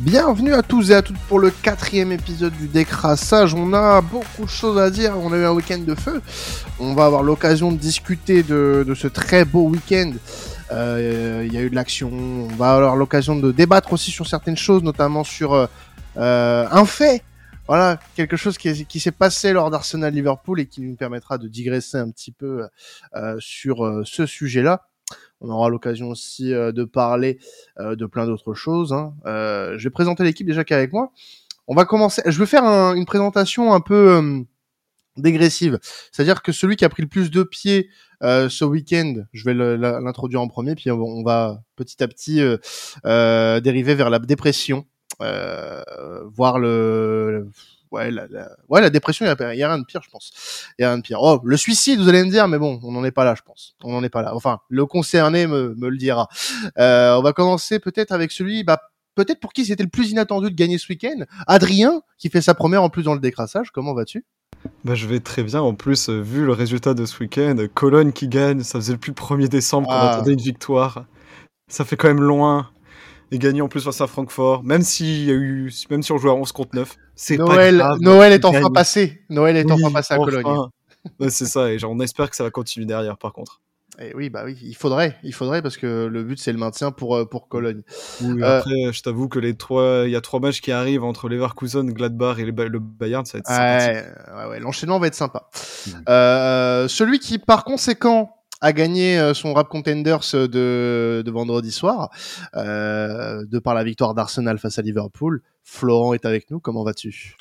Bienvenue à tous et à toutes pour le quatrième épisode du décrassage. On a beaucoup de choses à dire. On a eu un week-end de feu. On va avoir l'occasion de discuter de, ce très beau week-end. Euh, il y a eu de l'action. On va avoir l'occasion de débattre aussi sur certaines choses, notamment sur euh, euh, un fait. Voilà, quelque chose qui, qui s'est passé lors d'Arsenal Liverpool et qui nous permettra de digresser un petit peu sur ce sujet-là. On aura l'occasion aussi euh, de parler euh, de plein d'autres choses. Hein. Euh, je vais présenter l'équipe déjà qui est avec moi. On va commencer. Je vais faire une présentation un peu dégressive. C'est-à-dire que celui qui a pris le plus de pieds ce week-end, je vais l'introduire en premier, puis on va petit à petit dériver vers la dépression, voir le ouais, la, ouais, la dépression, il y, a, rien de pire, je pense. Il y a rien de pire. Oh, le suicide, vous allez me dire, mais bon, on n'en est pas là, je pense. On n'en est pas là. Enfin, le concerné me, me le dira. Euh, on va commencer peut-être avec celui, bah, peut-être pour qui c'était le plus inattendu de gagner ce week-end. Adrien, qui fait sa première en plus dans le décrassage. Comment vas-tu? Bah, je vais très bien. En plus, euh, vu le résultat de ce week-end, Cologne qui gagne, ça faisait depuis le 1er décembre qu'on ah. attendait une victoire. Ça fait quand même loin et gagner en plus face à Francfort, même si y a eu, même si on joue à 11 contre 9, c'est Noël, pas grave, Noël est enfin passé. Noël est enfin passé à Cologne. c'est ça, et genre, on espère que ça va continuer derrière, par contre. Et oui, bah oui, il faudrait, il faudrait parce que le but c'est le maintien pour euh, pour Cologne. Oui, euh, après, je t'avoue que les trois, il y a trois matchs qui arrivent entre Leverkusen, Gladbach et le Bayern, ça va être ouais, ouais, ouais l'enchaînement va être sympa. Mmh. Euh, celui qui, par conséquent, a gagné euh, son Rap Contenders de, de vendredi soir, euh, de par la victoire d'Arsenal face à Liverpool. Florent est avec nous, comment vas-tu?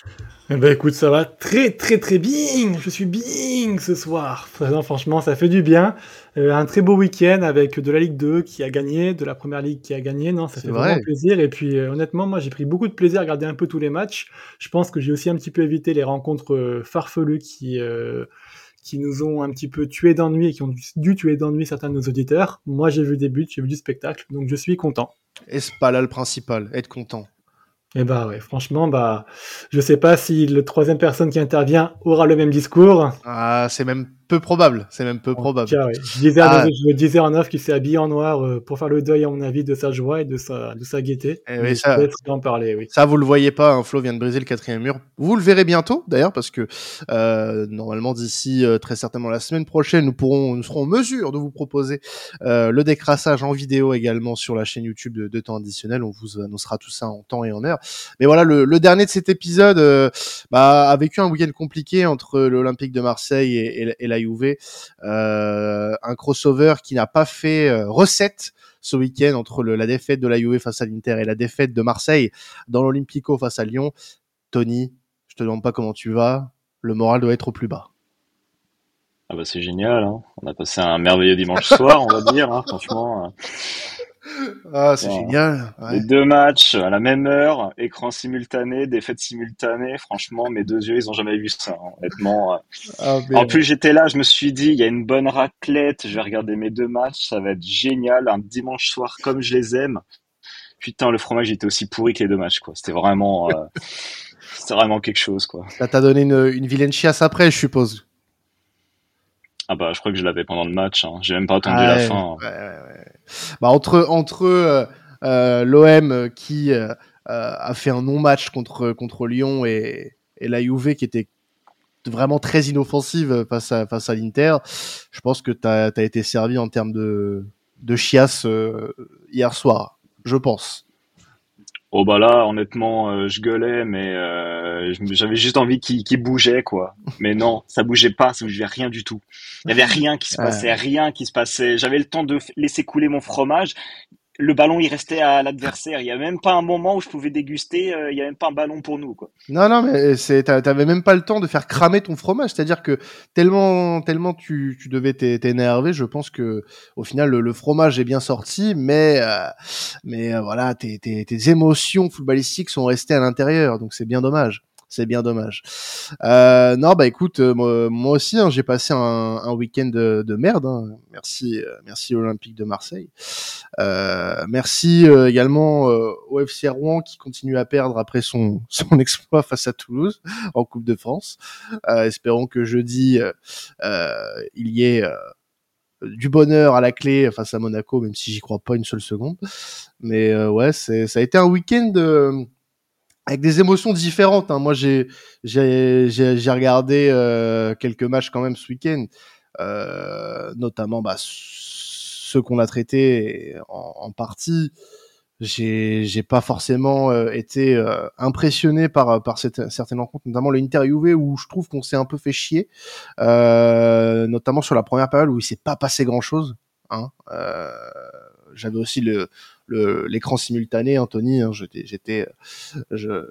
Eh ben écoute, ça va très très très bien. Je suis bien ce soir. franchement, ça fait du bien. Euh, un très beau week-end avec de la Ligue 2 qui a gagné, de la Première Ligue qui a gagné. Non, ça fait vraiment plaisir. Et puis honnêtement, moi j'ai pris beaucoup de plaisir à regarder un peu tous les matchs. Je pense que j'ai aussi un petit peu évité les rencontres farfelues qui qui nous ont un petit peu tué d'ennui et qui ont dû tuer d'ennui certains de nos auditeurs. Moi, j'ai vu des buts, j'ai vu du spectacle, donc je suis content. Et c'est pas là le principal, être content. Eh bah ouais, franchement, bah, je sais pas si le troisième personne qui intervient aura le même discours. Ah, c'est même peu probable. C'est même peu probable. je, disais ah. je disais en off qu'il s'est habillé en noir euh, pour faire le deuil, à mon avis, de sa joie et de sa, de sa gaieté. Et eh ça, en parler, oui. ça, vous le voyez pas. Un hein, Flo vient de briser le quatrième mur. Vous le verrez bientôt, d'ailleurs, parce que euh, normalement d'ici euh, très certainement la semaine prochaine, nous pourrons, nous serons en mesure de vous proposer euh, le décrassage en vidéo également sur la chaîne YouTube de, de temps additionnel. On vous annoncera tout ça en temps et en heure. Mais voilà, le, le dernier de cet épisode bah, a vécu un week-end compliqué entre l'Olympique de Marseille et, et, et la Euh, un crossover qui n'a pas fait euh, recette ce week-end entre la défaite de la Juve face à l'Inter et la défaite de Marseille dans l'Olympico face à Lyon. Tony, je te demande pas comment tu vas. Le moral doit être au plus bas. Ah bah c'est génial, hein. on a passé un merveilleux dimanche soir, on va dire, hein, franchement. Ah, c'est génial. Les deux matchs à la même heure, écran simultané, défaite simultanée. Franchement, mes deux yeux, ils ont jamais vu ça, hein, honnêtement. Ah, en plus, j'étais là, je me suis dit, il y a une bonne raclette, je vais regarder mes deux matchs, ça va être génial, un dimanche soir comme je les aime. Putain, le fromage était aussi pourri que les deux matchs, quoi. C'était vraiment, euh, c'était vraiment quelque chose, quoi. Ça t'a donné une, une vilaine chiasse après, je suppose. Ah bah, je crois que je l'avais pendant le match. Hein. J'ai même pas attendu la fin. Ouais, ouais, bah, entre entre euh, euh l'OM qui euh, a fait un non-match contre contre Lyon et, la Juve qui était vraiment très inoffensive face à face à l'Inter, je pense que tu as, as, été servi en termes de de chiasse hier soir. Je pense. Oh bah là, honnêtement, euh, je gueulais, mais euh, j'avais juste envie qu'il bougeait, quoi. Mais non, ça bougeait pas, ça bougeait rien du tout. Il y avait rien qui se passait, rien qui se passait. J'avais le temps de laisser couler mon fromage le ballon il restait à l'adversaire. Il y a même pas un moment où je pouvais déguster. Euh, il y a même pas un ballon pour nous quoi. Non non mais c'est t'avais même pas le temps de faire cramer ton fromage. C'est-à-dire que tellement tellement tu, tu devais t'énerver, je pense que au final le, fromage est bien sorti, mais euh, mais euh, voilà tes, tes, tes émotions footballistiques sont restées à l'intérieur, donc c'est bien dommage c'est bien dommage. Euh, non, bah écoute, euh, moi, aussi, hein, j'ai passé un, week-end de, de, merde. Hein. Merci, euh, merci Olympique de Marseille. Euh, merci euh, également au FC Rouen qui continue à perdre après son, exploit face à Toulouse en Coupe de France. espérons que jeudi, il y ait du bonheur à la clé face à Monaco, même si j'y crois pas une seule seconde. Mais ouais, c'est ça a été un week-end avec des émotions différentes. Hein. Moi, j'ai regardé quelques matchs quand même ce week-end, notamment bah, ceux qu'on a traités en, en partie j'ai pas forcément euh, été euh, impressionné par certaines rencontres, notamment l'interviewé où je trouve qu'on s'est un peu fait chier, euh, notamment sur la première période où il s'est pas passé grand chose. Hein. Euh, J'avais aussi le l'écran simultané, Anthony. Hein, j'étais j'étais je,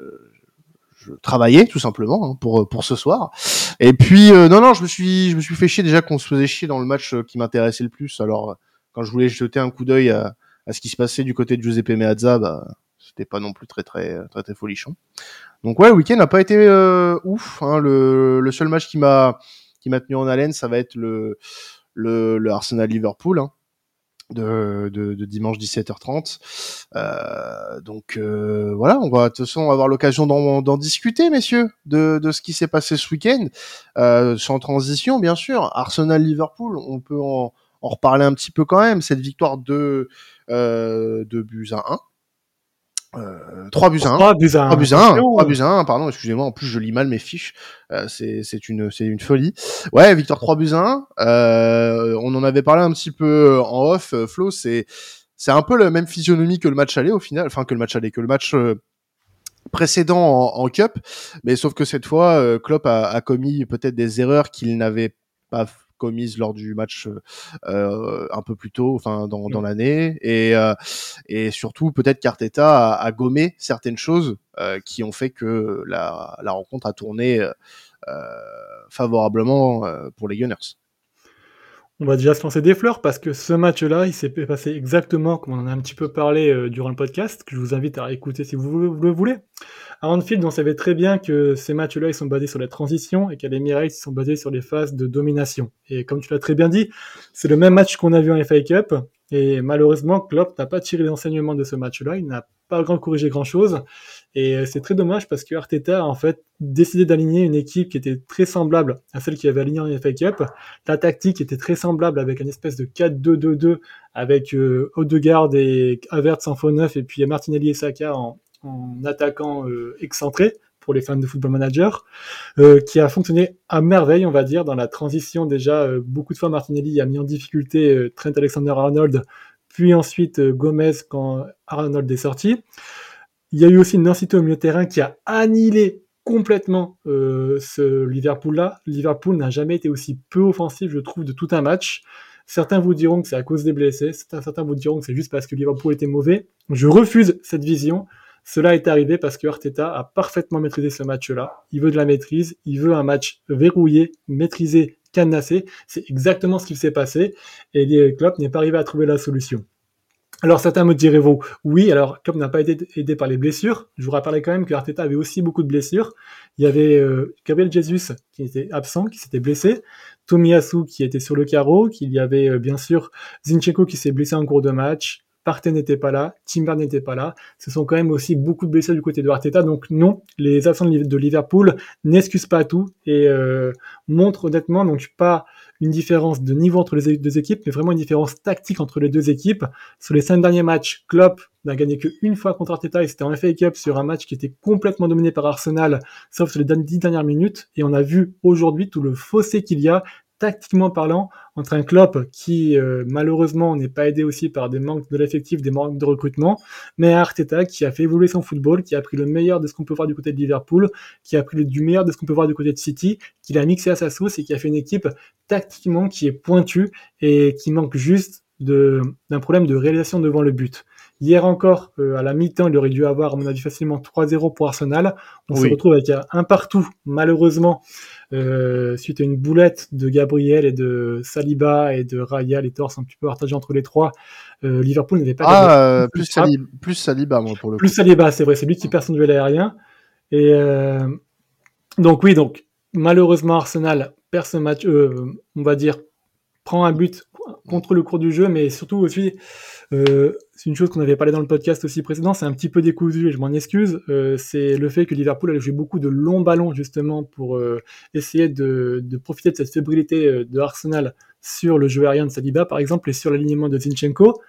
je travaillais tout simplement hein, pour pour ce soir. Et puis non non, je me suis je me suis fait chier déjà qu'on se faisait chier dans le match qui m'intéressait le plus. Alors quand je voulais jeter un coup d'œil à à ce qui se passait du côté de Giuseppe Meazza, bah, c'était pas non plus très très très très folichon. Donc ouais, le week-end n'a pas été euh, ouf. Hein. Le, le, seul match qui m'a qui m'a tenu en haleine, ça va être le le, le Arsenal Liverpool. Hein, de, de, de, dimanche 17h30. Euh, donc euh, voilà, on va de toute façon avoir l'occasion d'en discuter, messieurs, de, de ce qui s'est passé ce week-end, euh, sans transition bien sûr. Arsenal Liverpool, on peut en, en reparler un petit peu quand même. Cette victoire de euh, 2 buts à 1. Euh, 3 buts à 1. 3 buts à 1. 3 buts à 1. 3 buts à 1, pardon, excusez-moi, en plus je lis mal mes fiches. Euh, c'est, c'est une, c'est une folie. Ouais, victoire 3 buts à 1. Euh, on en avait parlé un petit peu en off, euh, Flo, c'est, c'est un peu la même physionomie que le match aller au final, enfin que le match aller, que le match euh, précédent en, en, Cup, mais sauf que cette fois, euh, Klopp a, a commis peut-être des erreurs qu'il n'avait pas commises lors du match euh, un peu plus tôt, enfin dans, dans l'année, et euh, et surtout peut-être qu'Arteta a, a, gommé certaines choses euh, qui ont fait que la, la rencontre a tourné favorablement pour les Gunners. On va déjà se lancer des fleurs parce que ce match-là, il s'est passé exactement comme on en a un petit peu parlé euh, durant le podcast, que je vous invite à écouter si vous, le voulez. À Anfield, on savait très bien que ces matchs-là, ils sont basés sur la transition et qu'à l'Emirates, ils sont basés sur les phases de domination. Et comme tu l'as très bien dit, c'est le même match qu'on a vu en FA Cup. Et malheureusement, Klopp n'a pas tiré l'enseignement de ce match-là. Il n'a pas grand corrigé grand-chose. Et euh, c'est très dommage parce que Arteta a en fait décidé d'aligner une équipe qui était très semblable à celle qui avait aligné en FA Cup. La tactique était très semblable avec une espèce de 4-2-2-2 avec euh, Odegaard et Havertz en faux neuf et puis Martinelli et Saka en, en attaquant euh, excentré pour les fans de Football Manager, euh, qui a fonctionné à merveille, on va dire, dans la transition. Déjà, euh, beaucoup de fois, Martinelli a mis en difficulté euh, Trent Alexander-Arnold, puis ensuite Gomez quand Arnold est sorti. Il y a eu aussi une densité au milieu terrain qui a annihilé complètement euh, ce Liverpool-là. Liverpool n'a jamais été aussi peu offensif, je trouve, de tout un match. Certains vous diront que c'est à cause des blessés, certains vous diront que c'est juste parce que Liverpool était mauvais. Je refuse cette vision. Cela est arrivé parce que Arteta a parfaitement maîtrisé ce match-là. Il veut de la maîtrise, il veut un match verrouillé, maîtrisé, canassé. C'est exactement ce qui s'est passé et Klopp n'est pas arrivé à trouver la solution. Alors certains me direz vous, oui, alors comme n'a pas été aidé par les blessures, je vous rappellerai quand même que Arteta avait aussi beaucoup de blessures. Il y avait euh, Gabriel Jesus qui était absent, qui s'était blessé, Tomiyasu qui était sur le carreau, qu'il y avait euh, bien sûr Zinchenko qui s'est blessé en cours de match, Partey n'était pas là, Timber n'était pas là. Ce sont quand même aussi beaucoup de blessés du côté de Arteta. Donc non, les absents de Liverpool n'excusent pas tout et euh, montrent honnêtement donc pas une différence de niveau entre les deux équipes, mais vraiment une différence tactique entre les deux équipes. Sur les cinq derniers matchs, Klopp n'a gagné qu'une fois contre Arteta et c'était en FA Cup sur un match qui était complètement dominé par Arsenal, sauf sur les dix dernières minutes. Et on a vu aujourd'hui tout le fossé qu'il y a tactiquement parlant, entre un Klopp qui euh, malheureusement n'est pas aidé aussi par des manques de l'effectif, des manques de recrutement, mais Arteta qui a fait évoluer son football, qui a pris le meilleur de ce qu'on peut voir du côté de Liverpool, qui a pris du meilleur de ce qu'on peut voir du côté de City, qui l'a mixé à sa sauce et qui a fait une équipe tactiquement qui est pointue et qui manque juste d'un problème de réalisation devant le but. Hier encore, euh, à la mi-temps, il aurait dû avoir, à mon avis, facilement 3-0 pour Arsenal. On se retrouve avec un partout, malheureusement, euh, suite à une boulette de Gabriel et de Saliba et de Raya, les torses un petit peu partagés entre les trois. Euh, Liverpool n'avait pas. Ah, euh, plus, Saliba, plus Saliba, moi, pour le Plus Saliba, c'est vrai, c'est lui qui perd son duel aérien. Et euh, donc, oui, donc, malheureusement, Arsenal perd ce match, on va dire, prend un but contre le cours du jeu, mais surtout aussi Euh, c'est une chose qu'on avait parlé dans le podcast aussi précédent, c'est un petit peu décousu et je m'en excuse. Euh, c'est le fait que Liverpool a joué beaucoup de longs ballons justement pour euh, essayer de, de, profiter de cette fébrilité de Arsenal sur le jeu aérien de Saliba par exemple et sur l'alignement de Zinchenko.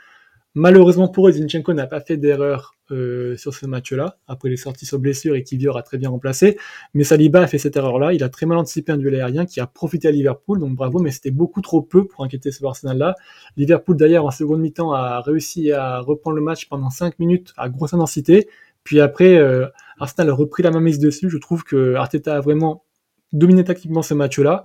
Malheureusement pour eux, Zinchenko n'a pas fait d'erreur euh, sur ce match-là. Après, il est sorti sur blessure et Kivior a très bien remplacé. Mais Saliba a fait cette erreur-là. Il a très mal anticipé un duel aérien qui a profité à Liverpool. Donc bravo, mais c'était beaucoup trop peu pour inquiéter ce Arsenal-là. Liverpool, d'ailleurs, en seconde mi-temps, a réussi à reprendre le match pendant 5 minutes à grosse intensité. Puis après, euh, Arsenal a repris la mise dessus. Je trouve que Arteta a vraiment dominé tactiquement ce match-là.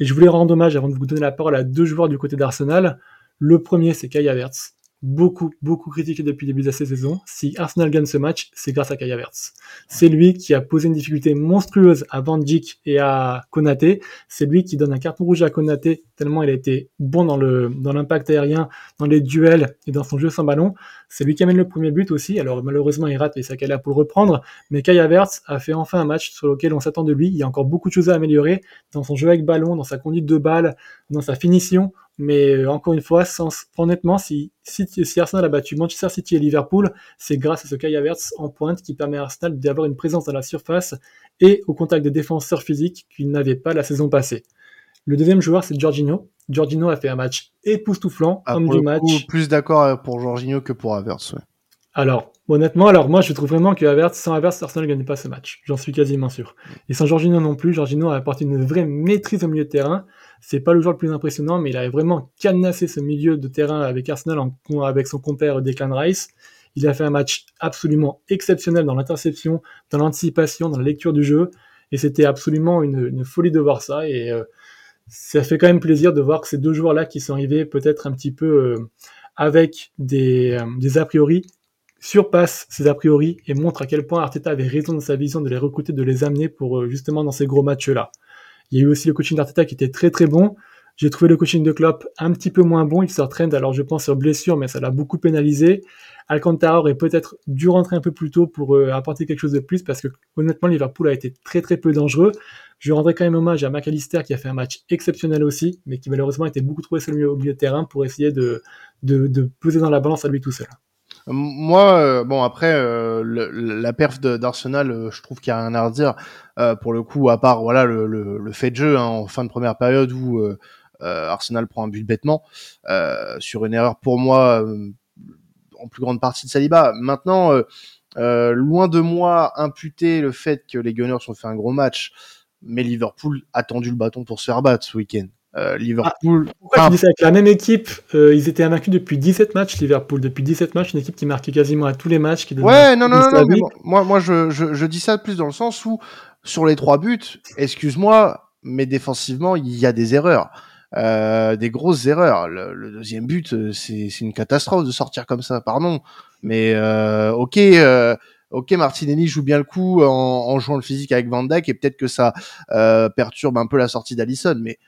Et je voulais rendre hommage, avant de vous donner la parole, à deux joueurs du côté d'Arsenal. Le premier, c'est Kai Havertz beaucoup, beaucoup critiqué depuis le début de la saison. Si Arsenal gagne ce match, c'est grâce à Kai Havertz. C'est lui qui a posé une difficulté monstrueuse à Van Dijk et à Konaté. C'est lui qui donne un carton rouge à Konaté tellement il a été bon dans le dans l'impact aérien, dans les duels et dans son jeu sans ballon. C'est lui qui amène le premier but aussi. Alors malheureusement il rate et ça là pour le reprendre. Mais Kai Havertz a fait enfin un match sur lequel on s'attend de lui. Il y a encore beaucoup de choses à améliorer dans son jeu avec ballon, dans sa conduite de balle, dans sa finition. Mais euh, encore une fois, sans, honnêtement, si, si, si, Arsenal a battu Manchester City et Liverpool, c'est grâce à ce Kai Havertz en pointe qui permet à Arsenal d'avoir une présence dans la surface et au contact des défenseurs physiques qu'il n'avait pas la saison passée. Le deuxième joueur, c'est Giorgino. Giorgino a fait un match époustouflant, ah, homme du match. plus d'accord pour Giorgino que pour Havertz. Alors, honnêtement, alors moi je trouve vraiment que sans Havertz, Arsenal ne gagne pas ce match. J'en suis quasiment sûr. Et sans Giorgino non plus, Giorgino a apporté une vraie maîtrise au milieu de terrain. C'est pas le joueur le plus impressionnant, mais il a vraiment cadenassé ce milieu de terrain avec Arsenal en, avec son compère Declan Rice. Il a fait un match absolument exceptionnel dans l'interception, dans l'anticipation, dans la lecture du jeu. Et c'était absolument une, folie de voir ça. Et euh, ça fait quand même plaisir de voir que ces deux joueurs-là qui sont arrivés peut-être un petit peu euh, avec euh, des a priori surpassent ces a priori et montrent à quel point Arteta avait raison de sa vision de les recruter, de les amener pour justement dans ces gros matchs-là. Il y a eu aussi le coaching d'Arteta qui était très très bon. J'ai trouvé le coaching de Klopp un petit peu moins bon. Il sort alors je pense sur blessure, mais ça l'a beaucoup pénalisé. Alcantara aurait peut-être dû rentrer un peu plus tôt pour euh, apporter quelque chose de plus parce que honnêtement, Liverpool a été très très peu dangereux. Je rendrai quand même hommage à McAllister qui a fait un match exceptionnel aussi, mais qui malheureusement était beaucoup trop seul au milieu de terrain pour essayer de, de, de peser dans la balance à lui tout seul. Moi, euh, bon après euh, la perf d'Arsenal, euh, je trouve qu'il y a rien à redire. pour le coup, à part voilà le, fait de jeu hein, en fin de première période où Arsenal prend un but bêtement sur une erreur pour moi en plus grande partie de Saliba. Maintenant, loin de moi imputer le fait que les Gunners ont fait un gros match, mais Liverpool a tendu le bâton pour se faire battre ce week-end. Euh, Liverpool. Ah, pourquoi tu dis ça avec la même équipe euh, Ils étaient invaincus depuis 17 matchs, Liverpool. Depuis 17 matchs, une équipe qui marquait quasiment à tous les matchs. Qui ouais, non, non, non, non moi, moi je, je, je, dis ça plus dans le sens où, sur les trois buts, excuse-moi, mais défensivement, il y a des erreurs. Euh, des grosses erreurs. Le, le deuxième but, c'est une catastrophe de sortir comme ça, pardon. Mais euh, ok, euh, ok, Martinelli joue bien le coup en, en, jouant le physique avec Van Dijk et peut-être que ça perturbe un peu la sortie d'Alisson, mais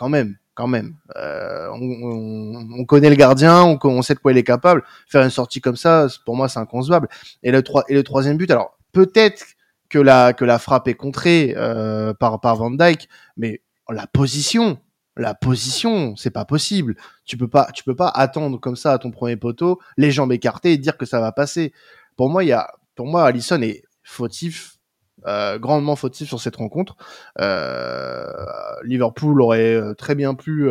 quand même, quand même. Euh, on, connaît le gardien, on, sait de quoi il est capable. Faire une sortie comme ça, pour moi, c'est inconcevable. Et le, troisième but, alors peut-être que la, frappe est contrée euh, par, Van Dyke, mais la position, la position, c'est pas possible. Tu peux pas, peux pas attendre comme ça à ton premier poteau, les jambes écartées et dire que ça va passer. Pour moi, il pour moi, Allison est fautif euh, grandement fautif sur cette rencontre. Euh, Liverpool aurait euh, très bien pu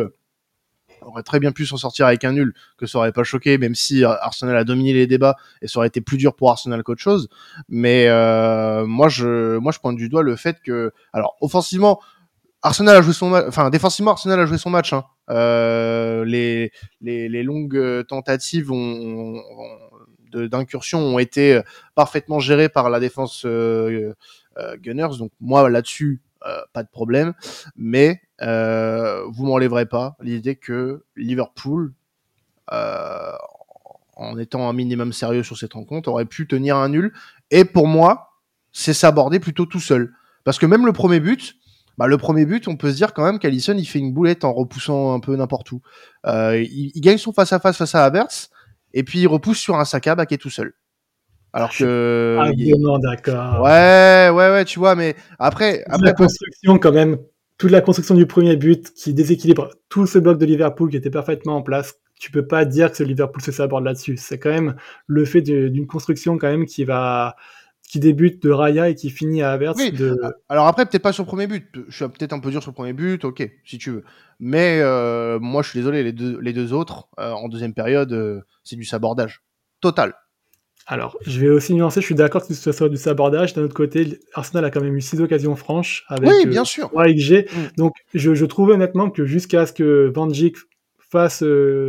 aurait très bien pu s'en sortir avec un nul, que ça aurait pas choqué, même si Arsenal a dominé les débats et ça aurait été plus dur pour Arsenal qu'autre chose. Mais moi, je, moi, je pointe du doigt le fait que, alors, offensivement, Arsenal a joué son match, enfin, défensivement, Arsenal a joué son match. Hein. Les, les, les, longues tentatives ont, d'incursion ont été parfaitement gérées par la défense euh, euh, Gunners. Donc moi là-dessus, euh, pas de problème. Mais euh, vous m'enlèverez pas l'idée que Liverpool, en étant un minimum sérieux sur cette rencontre, aurait pu tenir un nul. Et pour moi, c'est s'aborder plutôt tout seul. Parce que même le premier but, bah, le premier but, on peut se dire quand même qu'Alisson il fait une boulette en repoussant un peu n'importe où. il, gagne son face à face face à Havertz et puis il repousse sur un Saka qui est tout seul. Alors que. Ah, d'accord. Ouais, ouais, ouais, tu vois, mais après. après la construction, quand même, toute la construction du premier but qui déséquilibre tout ce bloc de Liverpool qui était parfaitement en place, tu peux pas dire que Liverpool se saborde là-dessus. C'est quand même le fait d'une construction quand même qui va qui débute de Raya et qui finit à Havertz. De... Alors après, peut-être pas sur le premier but. Je suis peut-être un peu dur sur le premier but, ok, si tu veux. Mais euh, moi, je suis désolé, les deux, les deux autres, euh, en deuxième période, euh, c'est du sabordage. Total. Alors, je vais aussi nuancer, je suis d'accord que ce soit du sabordage. D'un autre côté, Arsenal a quand même eu six occasions franches avec oui, bien sûr. 3 XG. Mm. Donc, je, je trouve honnêtement que jusqu'à ce que Van Dijk fasse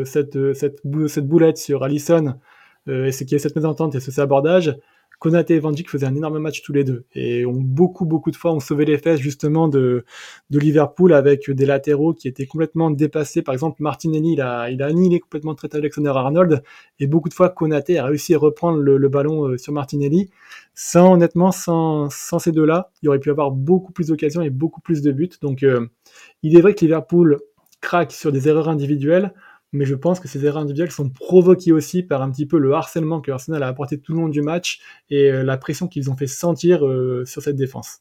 cette, cette, cette boulette sur Allison, et ce qui est cette mésentente et ce sabordage, Konaté et Van Dijk faisaient un énorme match tous les deux et ont beaucoup beaucoup de fois ont sauvé les fesses justement de, de Liverpool avec des latéraux qui étaient complètement dépassés. Par exemple, Martinelli il a il a annihilé complètement traité Alexander Arnold et beaucoup de fois Konaté a réussi à reprendre le, ballon euh, sur Martinelli. Sans honnêtement sans sans ces deux-là, il aurait pu avoir beaucoup plus d'occasions et beaucoup plus de buts. Donc euh, il est vrai que Liverpool craque sur des erreurs individuelles mais je pense que ces erreurs individuelles sont provoquées aussi par un petit peu le harcèlement que Arsenal a apporté tout le long du match et euh, la pression qu'ils ont fait sentir euh, sur cette défense.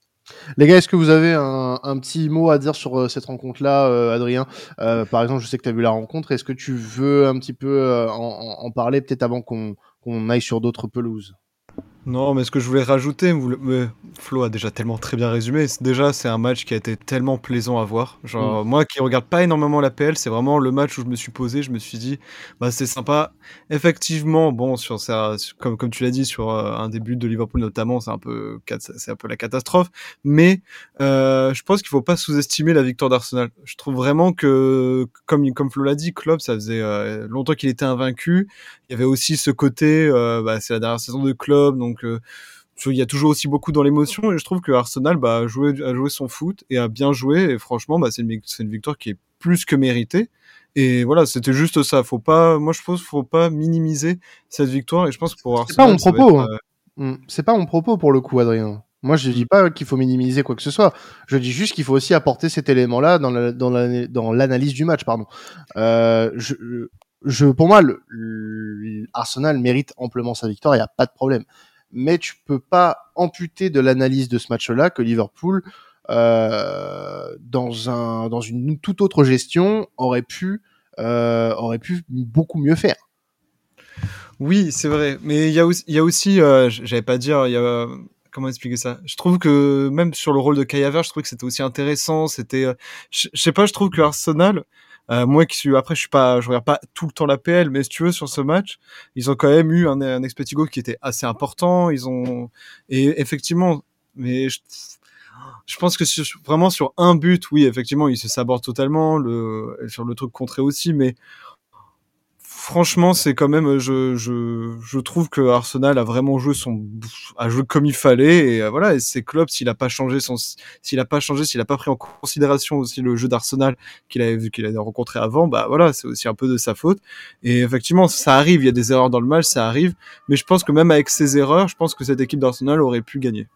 Les gars, est-ce que vous avez un, petit mot à dire sur euh, cette rencontre-là, Adrien? Par exemple, je sais que tu as vu la rencontre. Est-ce que tu veux un petit peu en, parler peut-être avant qu'on aille sur d'autres pelouses? Non, mais ce que je voulais rajouter, Flo a déjà tellement très bien résumé. Déjà, c'est un match qui a été tellement plaisant à voir. Genre, mm. moi qui regarde pas énormément la PL, c'est vraiment le match où je me suis posé, je me suis dit, bah c'est sympa. Effectivement, bon, sur ça, comme comme tu l'as dit, sur euh, un début de Liverpool notamment, c'est un peu, c'est un peu la catastrophe. Mais euh, je pense qu'il faut pas sous-estimer la victoire d'Arsenal. Je trouve vraiment que, comme comme Flo l'a dit, Klopp, ça faisait euh, longtemps qu'il était invaincu. Il y avait aussi ce côté, bah, c'est la dernière saison de Klopp, donc euh, il y a toujours aussi beaucoup dans l'émotion et je trouve que Arsenal bah, a, joué, a joué son foot et a bien joué et franchement bah, c'est une, une, victoire qui est plus que méritée et voilà c'était juste ça. Faut pas moi je pense faut pas minimiser cette victoire et je pense que pour Arsenal c'est pas mon propos hein. euh, hmm. c'est pas mon propos pour le coup Adrien. Moi je dis pas qu'il faut minimiser quoi que ce soit. Je dis juste qu'il faut aussi apporter cet élément là dans la, dans dans l'analyse du match pardon. Euh, je, je pour moi le, Arsenal mérite amplement sa victoire il y a pas de problème mais tu peux pas amputer de l'analyse de ce match-là que Liverpool, euh, dans un dans une toute autre gestion, aurait pu euh, aurait pu beaucoup mieux faire. Oui, c'est vrai, mais il y a aussi, y a aussi, euh, j'allais pas dire, y a comment expliquer ça? Je trouve que même sur le rôle de Kai je trouve que c'était aussi intéressant. C'était, euh, je sais pas, je trouve que Arsenal, euh, moi qui suis après je suis pas je regarde pas tout le temps la PL mais si tu veux sur ce match ils ont quand même eu un, un expected qui était assez important. Ils ont et effectivement mais je, je pense que vraiment sur un but oui effectivement ils se sabordent totalement le sur le truc contré aussi mais franchement, c'est quand même, je, je, je trouve que Arsenal a vraiment joué son, a joué comme il fallait et euh, voilà. Et c'est Klopp s'il a pas changé son, s'il a pas changé, s'il a pas pris en considération aussi le jeu d'Arsenal qu'il avait vu qu'il avait rencontré avant, bah voilà, c'est aussi un peu de sa faute. Et effectivement, ça arrive, il y a des erreurs dans le match, ça arrive. Mais je pense que même avec ces erreurs, je pense que cette équipe d'Arsenal aurait pu gagner.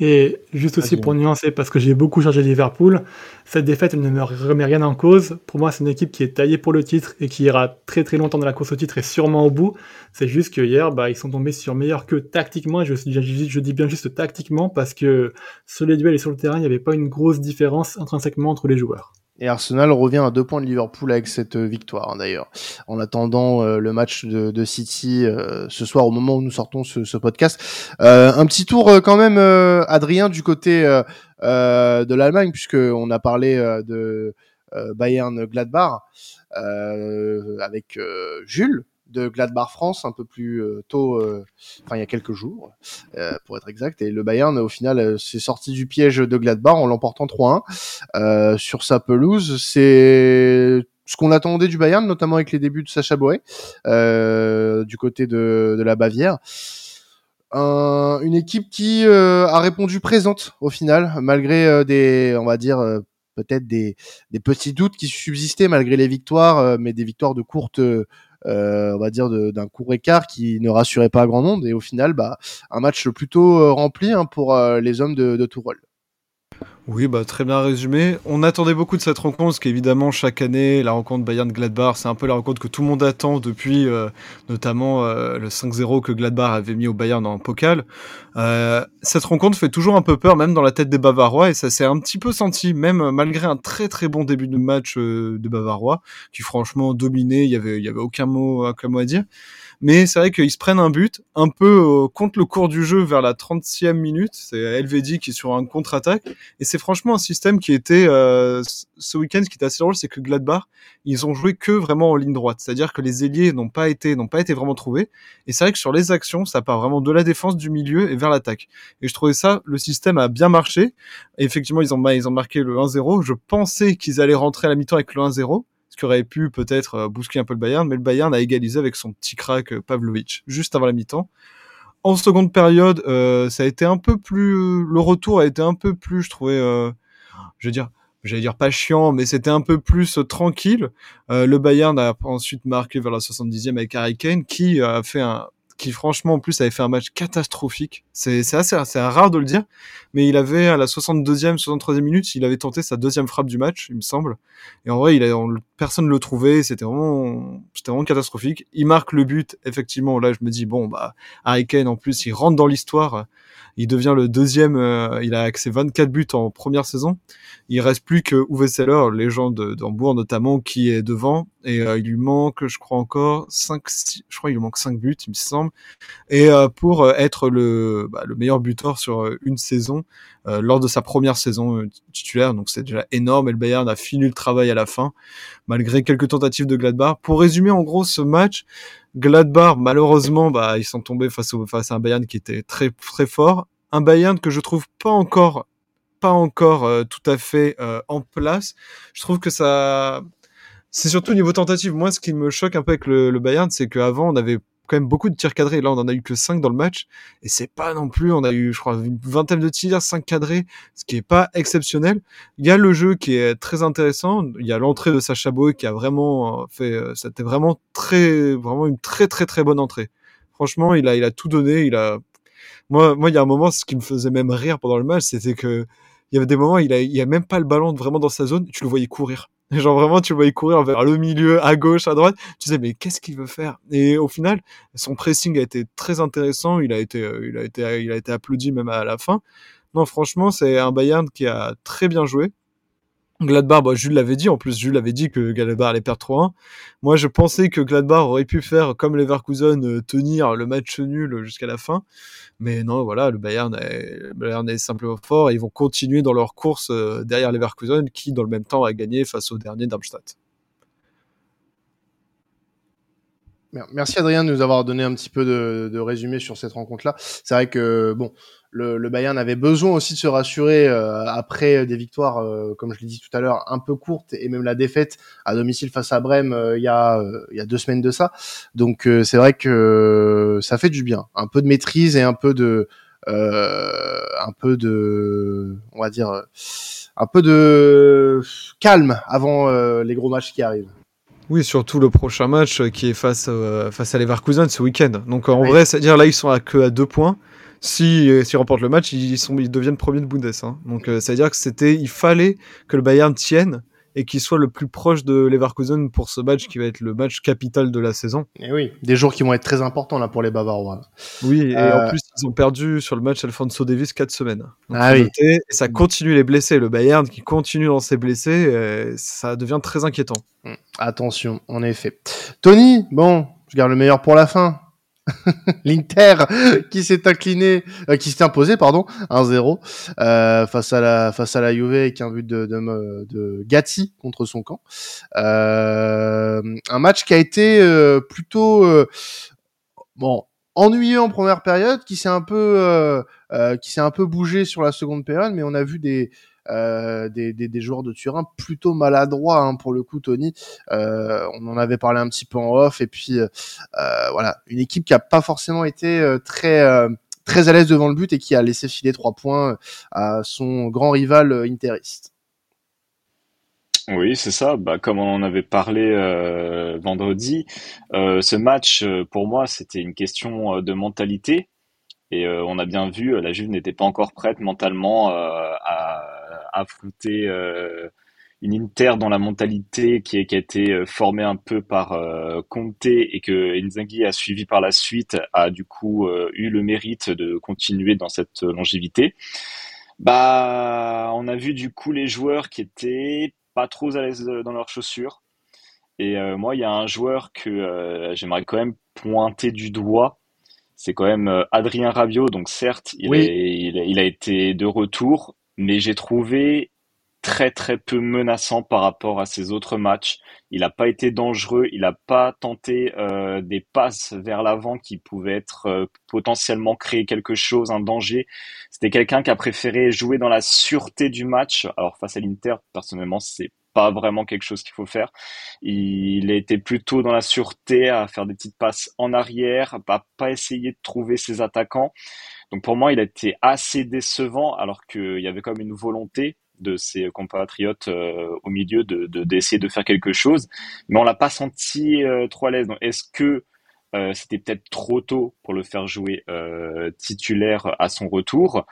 Et juste aussi pour nuancer, parce que j'ai beaucoup chargé Liverpool, cette défaite ne me remet rien en cause. Pour moi, c'est une équipe qui est taillée pour le titre et qui ira très très longtemps dans la course au titre et sûrement au bout. C'est juste que hier, bah, ils sont tombés sur meilleur que tactiquement. Je, je, je, dis bien juste tactiquement parce que sur les duels et sur le terrain, il n'y avait pas une grosse différence intrinsèquement entre les joueurs. Et Arsenal revient à deux points de Liverpool avec cette euh, victoire hein, d'ailleurs. En attendant euh, le match de, City euh, ce soir au moment où nous sortons ce, ce podcast. un petit tour quand même, Adrien, du côté de l'Allemagne, puisque on a parlé de Bayern Gladbach avec Jules de Gladbach France un peu plus euh, tôt, euh, enfin il y a quelques jours euh, pour être exact. Et le Bayern au final s'est sorti du piège de Gladbach en l'emportant 3-1 sur sa pelouse. C'est ce qu'on attendait du Bayern, notamment avec les débuts de Sacha du côté de, la Bavière. une équipe qui a répondu présente au final, malgré des, on va dire, peut-être des, des petits doutes qui subsistaient malgré les victoires, mais des victoires de courte on va dire d'un court écart qui ne rassurait pas grand monde et au final bah un match plutôt euh, rempli hein, pour euh, les hommes de, de Tourelle. Oui, bah, très bien résumé. On attendait beaucoup de cette rencontre, parce qu'évidemment, chaque année, la rencontre Bayern-Gladbach, c'est un peu la rencontre que tout le monde attend depuis euh, notamment euh, le 5-0 que Gladbach avait mis au Bayern en Pokal. Euh, cette rencontre fait toujours un peu peur, même dans la tête des Bavarois, et ça s'est un petit peu senti, même malgré un très très bon début de match des Bavarois, qui franchement dominait, il y avait, il y avait aucun mot, aucun mot à dire. Mais c'est vrai qu'ils se prennent un but un peu euh, contre le cours du jeu vers la 30e minute. C'est Elvedi qui est sur un contre-attaque. Et c'est franchement un système qui était, euh, ce week-end, ce qui était assez drôle, c'est que Gladbach, ils ont joué que vraiment en ligne droite. C'est-à-dire que les ailiers n'ont pas été, n'ont pas été vraiment trouvés. Et c'est vrai que sur les actions, ça part vraiment de la défense, du milieu et vers l'attaque. Et je trouvais ça, le système a bien marché. Et effectivement, ils ont, ils ont marqué le 1-0. Je pensais qu'ils allaient rentrer à la mi-temps avec le 1-0 aurait pu peut-être euh, bousculer un peu le Bayern, mais le Bayern a égalisé avec son petit crack euh, Pavlovic juste avant la mi-temps. En seconde période, euh, ça a été un peu plus, le retour a été un peu plus, je trouvais, je veux dire, j'allais dire pas chiant, mais c'était un peu plus tranquille. le Bayern a ensuite marqué vers la 70e avec Harry Kane, qui a fait un, qui franchement en plus avait fait un match catastrophique. C'est assez, assez rare de le dire, mais il avait à la 62e, 63e minute, il avait tenté sa deuxième frappe du match, il me semble. Et en vrai, il a, personne ne le trouvait, c'était vraiment, catastrophique. Il marque le but, effectivement. Là, je me dis bon, bah Harry en plus, il rentre dans l'histoire. Il devient le deuxième. Euh, il a accès 24 buts en première saison. Il reste plus que Uwe Seller, légende d'Hambourg notamment, qui est devant. Et euh, il lui manque, je crois encore 5, je crois il manque 5 buts, il me semble. Et euh, pour être bah, le meilleur buteur sur une saison lors de sa première saison titulaire, donc c'est déjà énorme. Et le Bayern a fini le travail à la fin, malgré quelques tentatives de Gladbach. Pour résumer en gros ce match, Gladbach, malheureusement, bah, ils sont tombés face, au, face à un Bayern qui était très très fort. Un Bayern que je trouve pas encore, pas encore euh, tout à fait euh, en place. Je trouve que ça, c'est surtout au niveau tentative. Moi, ce qui me choque un peu avec le, le Bayern, c'est qu'avant, on avait quand même beaucoup de tirs cadrés. Là, on en a eu que 5 dans le match. Et c'est pas non plus, on a eu, je crois, une vingtaine de tirs, 5 cadrés, ce qui est pas exceptionnel. Il y a le jeu qui est très intéressant. Il y a l'entrée de Sacha Boy qui a vraiment fait, euh, c'était vraiment très, vraiment une très, très, très bonne entrée. Franchement, il a, il a tout donné. Il a, moi, moi, il y a un moment, ce qui me faisait même rire pendant le match, c'était que, il y avait des moments, il a, il a même pas le ballon vraiment dans sa zone, tu le voyais courir. Genre vraiment, tu voyais courir vers le milieu, à gauche, à droite. Tu sais, mais qu'est-ce qu'il veut faire? Et au final, son pressing a été très intéressant. Il a été, euh, il a été, il a été applaudi même à la fin. Non, franchement, c'est un Bayern qui a très bien joué. Gladbach, bah, Jules l'avait dit, en plus Jules avait dit que Gladbach allait perdre 3-1. Moi je pensais que Gladbach aurait pu faire comme Leverkusen, euh, tenir le match nul jusqu'à la fin. Mais non, voilà, le Bayern est, le Bayern est simplement fort et ils vont continuer dans leur course euh, derrière Leverkusen qui dans le même temps a gagné face au dernier Darmstadt. Merci Adrien de nous avoir donné un petit peu de, de résumé sur cette rencontre-là. C'est vrai que bon, le, le, Bayern avait besoin aussi de se rassurer euh, après des victoires, euh, comme je l'ai dit tout à l'heure, un peu courtes et même la défaite à domicile face à Brême euh, il y a il y a deux semaines de ça. Donc c'est vrai que ça fait du bien, un peu de maîtrise et un peu de un peu de on va dire un peu de calme avant les gros matchs qui arrivent. Oui, surtout le prochain match qui est face, face à Leverkusen ce week-end. Donc en vrai, c'est-à-dire là, ils sont à que à deux points si euh, s'ils remportent le match, ils sont ils deviennent premiers de Bundes. Hein. Donc euh, c'est à dire que c'était il fallait que le Bayern tienne et qu'il soit le plus proche de Leverkusen pour ce match qui va être le match capital de la saison. Et oui, des jours qui vont être très importants là pour les Bavarois. Oui, et en euh, plus ils ont perdu sur le match Alfonso Davis 4 semaines. ah oui. et ça continue les blessés, le Bayern qui continue dans ses blessés, ça devient très inquiétant. Attention, en effet. Tony, bon, je garde le meilleur pour la fin. L'Inter qui s'est incliné, euh, qui s'est imposé, pardon, 1-0 euh, face à la face à la Juve avec un but de, de, de Gatti contre son camp. Euh, un match qui a été euh, plutôt euh, bon ennuyeux en première période, qui s'est un peu qui s'est un peu bougé sur la seconde période, mais on a vu des euh, des, des, des, joueurs de Turin plutôt maladroits hein, pour le coup Tony euh, on en avait parlé un petit peu en off et puis euh, voilà une équipe qui a pas forcément été très très à l'aise devant le but et qui a laissé filer trois points à son grand rival interiste oui, c'est ça. Bah, comme on en avait parlé vendredi, ce match, pour moi, c'était une question de mentalité. Et on a bien vu, la Juve n'était pas encore prête mentalement à, affronter une Inter dans la mentalité qui, qui a été formée un peu par Conte et que Inzaghi a suivi par la suite, a du coup eu le mérite de continuer dans cette longévité. Bah, on a vu du coup les joueurs qui étaient pas trop à l'aise dans leurs chaussures. Et euh, moi, il y a un joueur que euh, j'aimerais quand même pointer du doigt. C'est quand même euh, Adrien Rabiot. Donc certes, il, il, a été de retour, mais j'ai trouvé très très peu menaçant par rapport à ses autres matchs. Il n'a pas été dangereux, il n'a pas tenté euh, des passes vers l'avant qui pouvaient être euh, potentiellement créer quelque chose, un danger. C'était quelqu'un qui a préféré jouer dans la sûreté du match. Alors face à l'Inter, personnellement, c'est pas vraiment quelque chose qu'il faut faire. Il a été plutôt dans la sûreté à faire des petites passes en arrière, pas pas essayer de trouver ses attaquants. Donc pour moi, il a été assez décevant alors qu'il y avait comme une volonté de ses compatriotes euh, au milieu de d'essayer de, faire quelque chose, mais on l'a pas senti euh, trop à l'aise. Est-ce que euh, c'était peut-être trop tôt pour le faire jouer titulaire à son retour,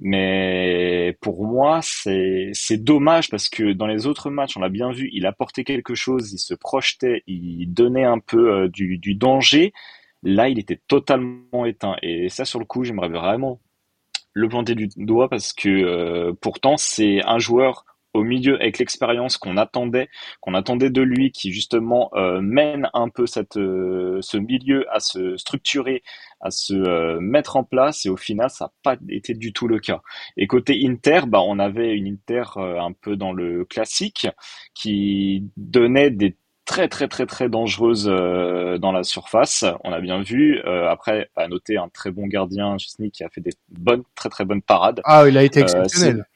mais pour moi c'est dommage parce que dans les autres matchs on l'a bien vu, il apportait quelque chose, il se projetait, il donnait un peu du, du danger. Là, il était totalement éteint et ça sur le coup, j'aimerais vraiment le planter du doigt parce que euh, pourtant c'est un joueur au milieu avec l'expérience qu'on attendait, qu'on attendait de lui, qui justement euh, mène un peu cette, euh, ce milieu à se structurer, à se mettre en place, et au final, ça n'a pas été du tout le cas. Et côté Inter, bah, on avait une Inter un peu dans le classique, qui donnait des très très très très dangereuse euh, dans la surface. On a bien vu. Euh, après, à noter un très bon gardien, Chesney, qui a fait des bonnes, très très bonnes parades. Ah, il a été euh, exceptionnel.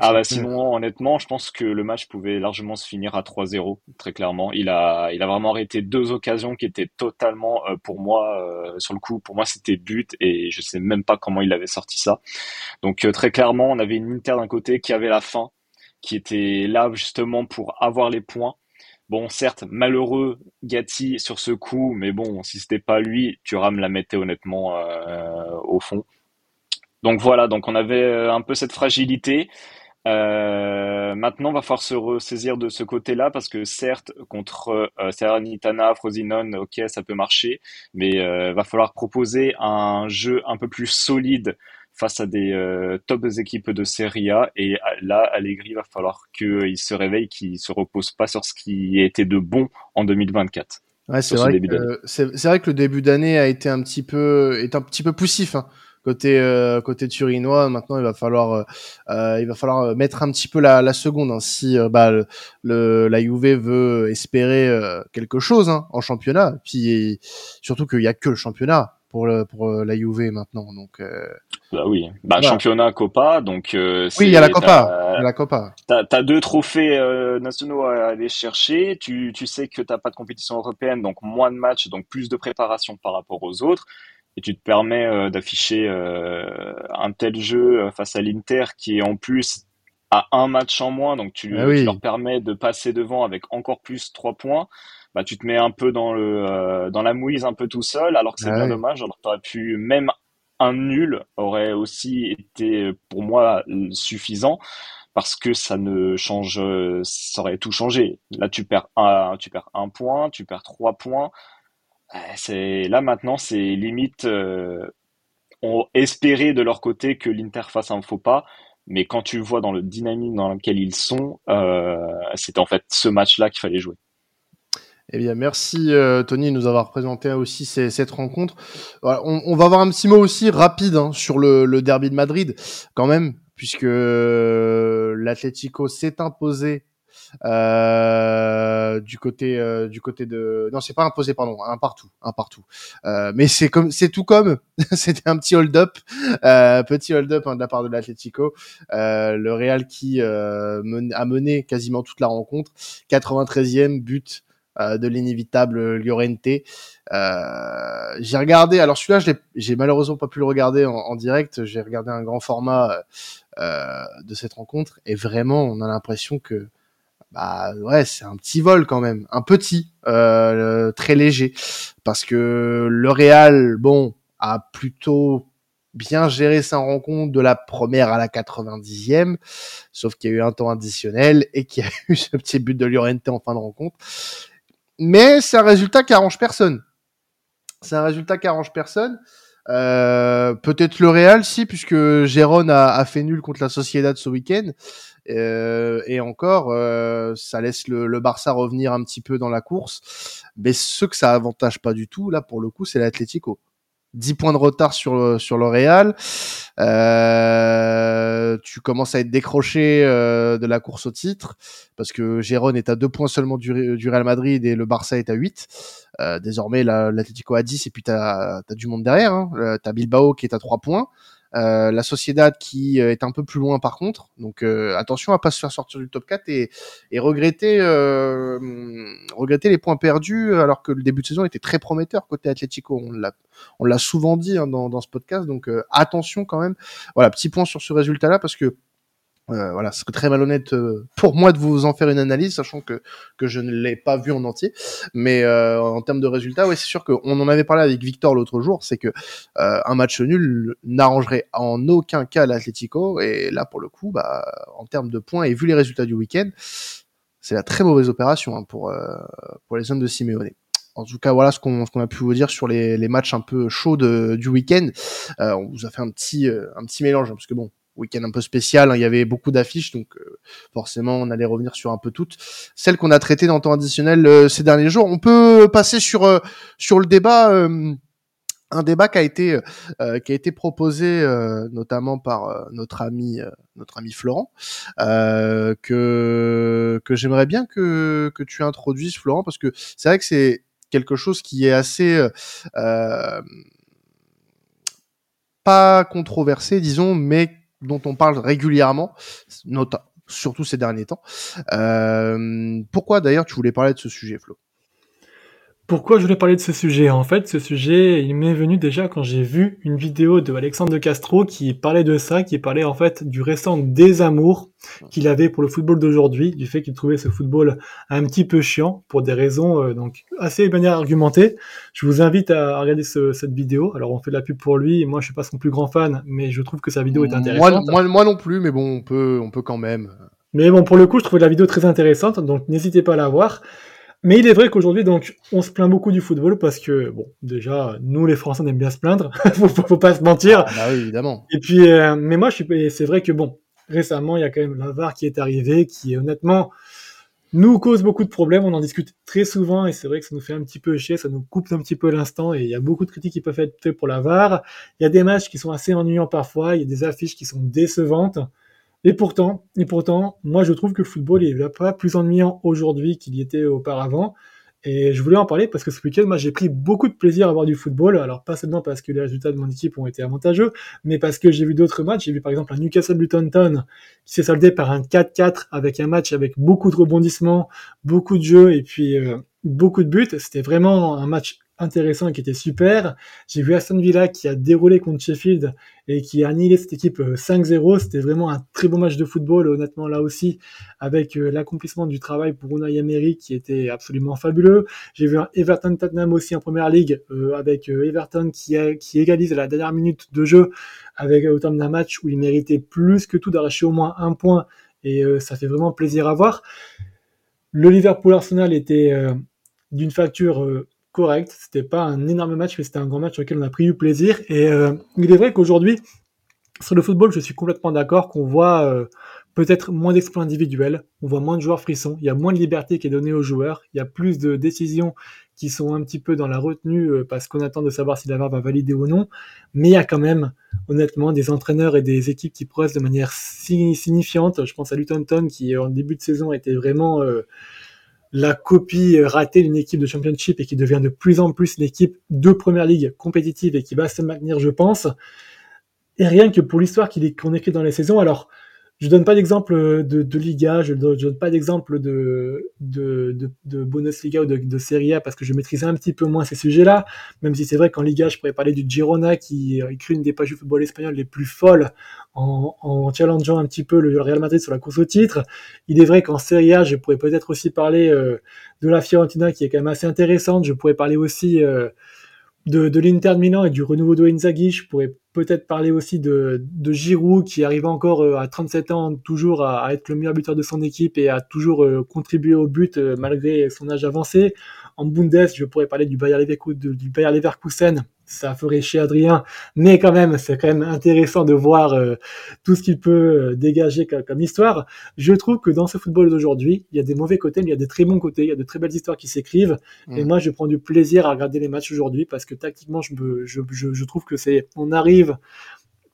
Ah bah sinon honnêtement je pense que le match pouvait largement se finir à 3-0 très clairement. Il a il a vraiment arrêté deux occasions qui étaient totalement pour moi sur le coup pour moi c'était but et je sais même pas comment il avait sorti ça. Donc très clairement on avait une Inter d'un côté qui avait la fin qui était là justement pour avoir les points. Bon, certes, malheureux Gatti sur ce coup, mais bon, si c'était pas lui, Thuram la mettait honnêtement euh, au fond. Donc voilà, donc on avait euh, un peu cette fragilité. Euh, maintenant, va falloir se ressaisir de ce côté-là parce que certes, contre euh, Serranitana, Frosinone, ok, ça peut marcher, mais euh, va falloir proposer un jeu un peu plus solide face à des euh, top équipes de Serie A. Et euh, là, Allegri va falloir qu'il se réveille, qu'il se repose pas sur ce qui était de bon en 2024. Ouais, c'est vrai, que, c'est, vrai que le début d'année a été un petit peu, est un petit peu poussif. Hein. Côté euh, côté turinois, maintenant il va falloir euh, il va falloir mettre un petit peu la, la seconde hein, si bah, le, la Juve veut espérer quelque chose hein, en championnat. Puis surtout qu'il y a que le championnat pour le, pour la Juve maintenant. Donc bah oui, bah championnat Copa, donc euh, oui il y a la Copa, la Copa. T'as as deux trophées euh, nationaux à aller chercher. Tu tu sais que t'as pas de compétition européenne, donc moins de matchs, donc plus de préparation par rapport aux autres, et tu te permets euh, d'afficher euh, un tel jeu face à l'Inter qui est en plus à un match en moins, donc tu, ah tu, leur permets de passer devant avec encore plus trois points. Bah tu te mets un peu dans le dans la mouise un peu tout seul, alors que c'est ah bien dommage. Alors t'aurais pu même un nul aurait aussi été pour moi suffisant parce que ça ne change, ça aurait tout changé. Là, tu perds un, tu perds un point, tu perds trois points. Euh, c'est là maintenant, c'est limite. Euh, on espérait de leur côté que l'Inter fasse un faux pas, mais quand tu vois dans le dynamique dans lequel ils sont, euh, c'était en fait ce match-là qu'il fallait jouer. Eh bien, merci euh, Tony de nous avoir présenté aussi cette rencontre. on, va avoir un petit mot aussi rapide hein, sur le, derby de Madrid, quand même, puisque euh, l'Atlético s'est imposé du côté du côté de non c'est pas imposé pardon un partout un partout mais c'est comme c'est tout comme c'était un petit hold up petit hold up hein, de la part de l'Atlético le Real qui a mené quasiment toute la rencontre 93e but euh, de l'inévitable Llorente. Euh, j'ai regardé, alors celui-là, j'ai malheureusement pas pu le regarder en, direct. J'ai regardé un grand format euh, de cette rencontre et vraiment, on a l'impression que bah ouais, c'est un petit vol quand même, un petit, très léger, parce que le Real, bon, a plutôt bien géré sa rencontre de la première à la 90e, sauf qu'il y a eu un temps additionnel et qu'il y a eu ce petit but de Llorente en fin de rencontre. Mais c'est un résultat qui arrange personne. C'est un résultat qui arrange personne. Euh, peut-être le Real, si, puisque Gérone a, fait nul contre la Sociedad ce week-end. Euh, et encore, euh, ça laisse le, le, Barça revenir un petit peu dans la course. Mais ce que ça avantage pas du tout, là, pour le coup, c'est l'Atlético. 10 points de retard sur, sur le Real. Euh, tu commences à être décroché euh, de la course au titre parce que Gérone est à 2 points seulement du, Real Madrid et le Barça est à 8. Euh, désormais, l'Atlético a 10 et puis tu as, du monde derrière. Hein. Euh, tu as Bilbao qui est à 3 points. Euh, la Sociedad qui euh, est un peu plus loin par contre. Donc euh, attention à pas se faire sortir du top 4 et, et regretter regretter les points perdus alors que le début de saison était très prometteur côté Atlético. On l'a souvent dit hein, dans, dans ce podcast. Donc attention quand même. Voilà, petit point sur ce résultat là parce que euh, voilà, ce serait très malhonnête euh, pour moi de vous en faire une analyse, sachant que, que je ne l'ai pas vu en entier. Mais euh, en termes de résultats, ouais, c'est sûr qu'on en avait parlé avec Victor l'autre jour, c'est que un match nul n'arrangerait en aucun cas l'Atlético. Et là, pour le coup, bah, en termes de points et vu les résultats du week-end, c'est la très mauvaise opération hein, pour, pour les hommes de Simeone. En tout cas, voilà ce qu'on a pu vous dire sur les, les matchs un peu chauds de, du week-end. on vous a fait un petit, un petit mélange, hein, parce que bon, week-end un peu spécial. Hein. il y avait beaucoup d'affiches, donc euh, forcément on allait revenir sur un peu toutes. Celles qu'on a traitées dans temps additionnel euh, ces derniers jours. On peut passer sur euh, sur le débat. un débat qui a été qui a été proposé notamment par notre ami notre ami Florent que que j'aimerais bien que que tu introduises Florent parce que c'est vrai que c'est quelque chose qui est assez pas controversé disons mais dont on parle régulièrement, surtout ces derniers temps. Euh, pourquoi d'ailleurs tu voulais parler de ce sujet, Flo? Pourquoi je voulais parler de ce sujet? En fait, ce sujet, il m'est venu déjà quand j'ai vu une vidéo de Alexandre de Castro qui parlait de ça, qui parlait en fait du récent désamour qu'il avait pour le football d'aujourd'hui, du fait qu'il trouvait ce football un petit peu chiant pour des raisons euh, donc assez bien argumentées. Je vous invite à regarder cette vidéo. Alors, on fait de la pub pour lui. Moi, je suis pas son plus grand fan, mais je trouve que sa vidéo est intéressante. Moi, moi, moi non plus, mais bon, on peut, on peut quand même. Mais bon, pour le coup, je trouvais la vidéo très intéressante, donc n'hésitez pas à la voir. Mais il est vrai qu'aujourd'hui, donc, on se plaint beaucoup du football parce que, bon, déjà, nous, les Français, on aime bien se plaindre. faut, faut, pas se mentir. Ah, bah oui, évidemment. Et puis, euh, mais moi, je suis, c'est vrai que, bon, récemment, il y a quand même la VAR qui est arrivé, qui, honnêtement, nous cause beaucoup de problèmes. On en discute très souvent et c'est vrai que ça nous fait un petit peu chier, ça nous coupe un petit peu l'instant et il y a beaucoup de critiques qui peuvent être faites pour la VAR. Il y a des matchs qui sont assez ennuyants parfois, il y a des affiches qui sont décevantes. Et pourtant, et pourtant, moi je trouve que le football est pas plus ennuyant aujourd'hui qu'il y était auparavant. Et je voulais en parler parce que ce week-end, moi, j'ai pris beaucoup de plaisir à voir du football. Alors, pas seulement parce que les résultats de mon équipe ont été avantageux, mais parce que j'ai vu d'autres matchs. J'ai vu, par exemple, un Newcastle Luton qui s'est soldé par un 4-4 avec un match avec beaucoup de rebondissements, beaucoup de jeux et puis euh, beaucoup de buts. C'était vraiment un match intéressant et qui était super. J'ai vu Aston Villa qui a déroulé contre Sheffield et qui a annihilé cette équipe 5-0. Euh, C'était vraiment un très beau match de football, honnêtement, là aussi, avec euh, l'accomplissement du travail pour Unai Emery qui était absolument fabuleux. J'ai vu un Everton-Tottenham aussi en première ligue euh, avec Everton qui, qui égalise à la dernière minute de jeu avec autant d'un match où il méritait plus que tout d'arracher au moins un point et ça fait vraiment plaisir à voir. Le Liverpool-Arsenal était d'une facture C'était pas un énorme match, mais c'était un grand match auquel on a pris du plaisir. Et euh, il est vrai qu'aujourd'hui, sur le football, je suis complètement d'accord qu'on voit euh, peut-être moins d'exploits individuels, on voit moins de joueurs frissons, il y a moins de liberté qui est donnée aux joueurs, il y a plus de décisions qui sont un petit peu dans la retenue euh, parce qu'on attend de savoir si la VAR va valider ou non, mais il y a quand même honnêtement des entraîneurs et des équipes qui progressent de manière signifiante. Je pense à Luton qui en début de saison était vraiment la copie ratée d'une équipe de championship et qui devient de plus en plus une équipe de première ligue compétitive et qui va se maintenir, je pense. Et rien que pour l'histoire qu'on écrit dans les saisons, alors je donne pas d'exemple de, de, Liga, je donne, donne pas d'exemple de, de, de, de Bundesliga ou de, de Serie A parce que je maîtrise un petit peu moins ces sujets-là, même si c'est vrai qu'en Liga, je pourrais parler du Girona qui écrit une des pages du football espagnol les plus folles en, en challengeant un petit peu le Real Madrid sur la course au titre. Il est vrai qu'en Serie A, je pourrais peut-être aussi parler euh, de la Fiorentina qui est quand même assez intéressante. Je pourrais parler aussi... Euh, de, de l'Inter Milan et du renouveau de Inzaghi, je pourrais peut-être parler aussi de, de Giroud qui arrive encore euh, à 37 ans toujours à, être le meilleur buteur de son équipe et à toujours euh, contribuer au but euh, malgré son âge avancé. En Bundes, je pourrais parler du du Bayer Leverkusen ça ferait chez Adrien, mais quand même, c'est quand même intéressant de voir euh, tout ce qu'il peut euh, dégager comme, histoire. Je trouve que dans ce football d'aujourd'hui, il y a des mauvais côtés, mais il y a des très bons côtés, il y a de très belles histoires qui s'écrivent. Et mm. moi, je prends du plaisir à regarder les matchs aujourd'hui parce que tactiquement, je, je, je, je trouve que c'est, on arrive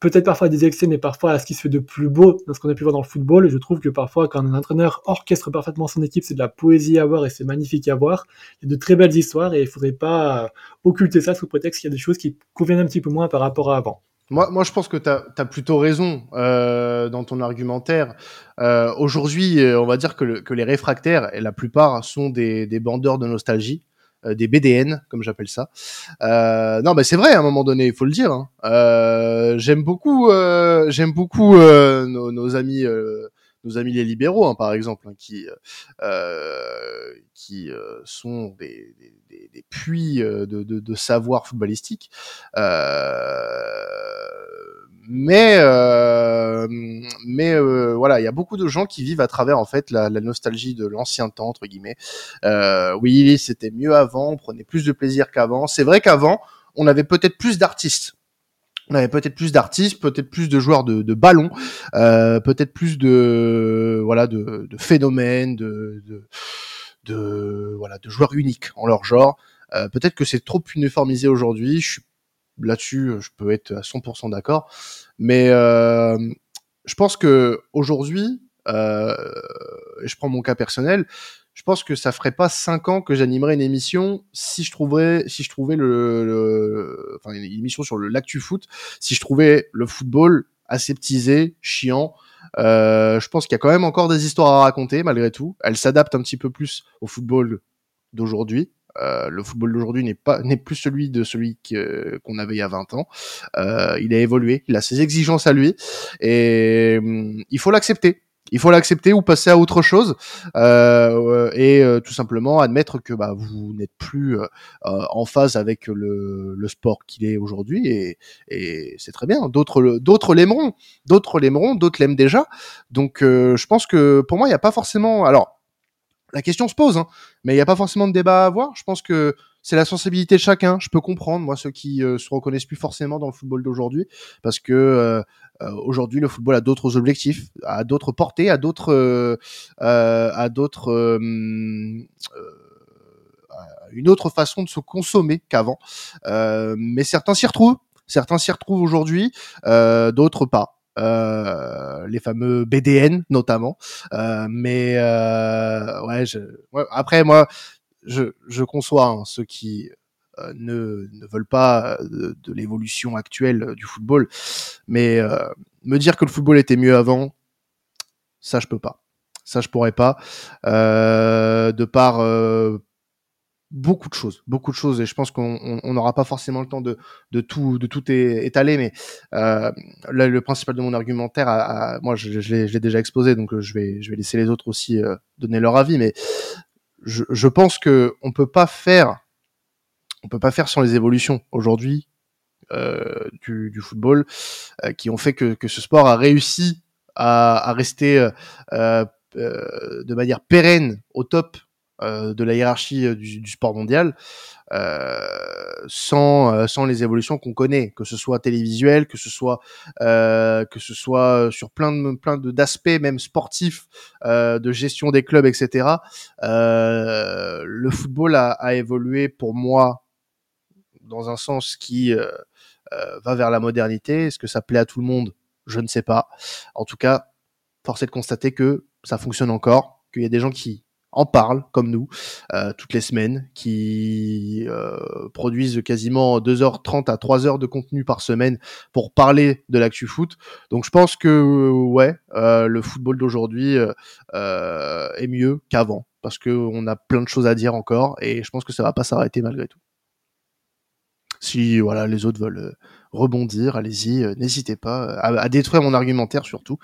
peut-être parfois des excès, mais parfois à ce qui se fait de plus beau dans ce qu'on a pu voir dans le football. je trouve que parfois, quand un entraîneur orchestre parfaitement son équipe, c'est de la poésie à voir et c'est magnifique à voir. Il y a de très belles histoires et il faudrait pas occulter ça sous prétexte qu'il y a des choses qui conviennent un petit peu moins par rapport à avant. Moi, moi, je pense que tu as, plutôt raison euh, dans ton argumentaire. Euh, Aujourd'hui, euh, on va dire que, les réfractaires, et la plupart, sont des bandeurs de nostalgie. Euh, des BDN, comme j'appelle ça. Euh, non, mais c'est vrai à un moment donné, il faut le dire. Hein. Euh, j'aime beaucoup, j'aime beaucoup nos, nos, amis nos amis les libéraux, hein, par exemple, hein, qui euh, qui sont des, des, des puits de, de, de, savoir footballistique. Euh, mais euh, mais euh, voilà, il y a beaucoup de gens qui vivent à travers en fait la, nostalgie de l'ancien temps entre guillemets. Euh, oui, c'était mieux avant, on prenait plus de plaisir qu'avant. C'est vrai qu'avant, on avait peut-être plus d'artistes. On avait peut-être plus d'artistes, peut-être plus de joueurs de, de ballon, euh, peut-être plus de voilà de, de phénomènes, de, de, de, voilà de joueurs uniques en leur genre. Euh, peut-être que c'est trop uniformisé aujourd'hui. Je suis là-dessus, euh, je peux être à 100% d'accord. Mais euh, je pense que aujourd'hui, euh, je prends mon cas personnel, je pense que ça ferait pas cinq ans que j'animerais une émission si je trouverais, si je trouvais le, enfin une émission sur le l'actu foot, si je trouvais le football aseptisé, chiant. Euh, je pense qu'il y a quand même encore des histoires à raconter malgré tout. Elle s'adapte un petit peu plus au football d'aujourd'hui, euh, le football d'aujourd'hui n'est pas n'est plus celui de celui qu'on avait il y a 20 ans. Euh, il a évolué, il a ses exigences à lui et hum, il faut l'accepter. Il faut l'accepter ou passer à autre chose euh, et euh, tout simplement admettre que bah, vous n'êtes plus euh, en phase avec le, le sport qu'il est aujourd'hui et, et c'est très bien. D'autres d'autres l'aimeront, d'autres l'aimeront, d'autres l'aiment déjà. Donc je pense que pour moi il n'y a pas forcément alors la question se pose, hein, mais il n'y a pas forcément de débat à avoir. Je pense que c'est la sensibilité de chacun. Je peux comprendre, moi, ceux qui euh, se reconnaissent plus forcément dans le football d'aujourd'hui, parce que euh, euh, aujourd'hui, le football a d'autres objectifs, a d'autres portées, a d'autres, a d'autres, une autre façon de se consommer qu'avant. mais certains s'y retrouvent. Certains s'y retrouvent aujourd'hui, d'autres pas. Euh, les fameux BDN notamment. Euh, mais euh, ouais, je, après moi, je, je conçois hein, ceux qui euh, ne, ne veulent pas de, de l'évolution actuelle du football, mais me dire que le football était mieux avant, ça je peux pas. Ça je pourrais pas. de par beaucoup de choses, beaucoup de choses, et je pense qu'on n'aura pas forcément le temps de, tout de tout étaler, mais euh, le principal de mon argumentaire, moi, je, l'ai déjà exposé, donc euh, je vais laisser les autres aussi euh, donner leur avis, mais je, pense que on peut pas faire, peut pas faire sans les évolutions aujourd'hui du, football, qui ont fait que, ce sport a réussi à, rester de manière pérenne au top de la hiérarchie euh, du, sport mondial euh, sans sans les évolutions qu'on connaît que ce soit télévisuel que ce soit que ce soit sur plein de plein d'aspects même sportifs de gestion des clubs etc le football a, évolué pour moi dans un sens qui va vers la modernité. Est-ce que ça plaît à tout le monde? Je ne sais pas. En tout cas force est de constater que ça fonctionne encore qu'il y a des gens qui en parlent comme nous euh, toutes les semaines, qui euh, produisent quasiment 2h30 à 3h de contenu par semaine pour parler de l'actu foot. Donc je pense que ouais, euh, le football d'aujourd'hui est mieux qu'avant parce qu'on a plein de choses à dire encore et je pense que ça va pas s'arrêter malgré tout. Si voilà les autres veulent rebondir, allez-y, n'hésitez pas à, à détruire mon argumentaire surtout.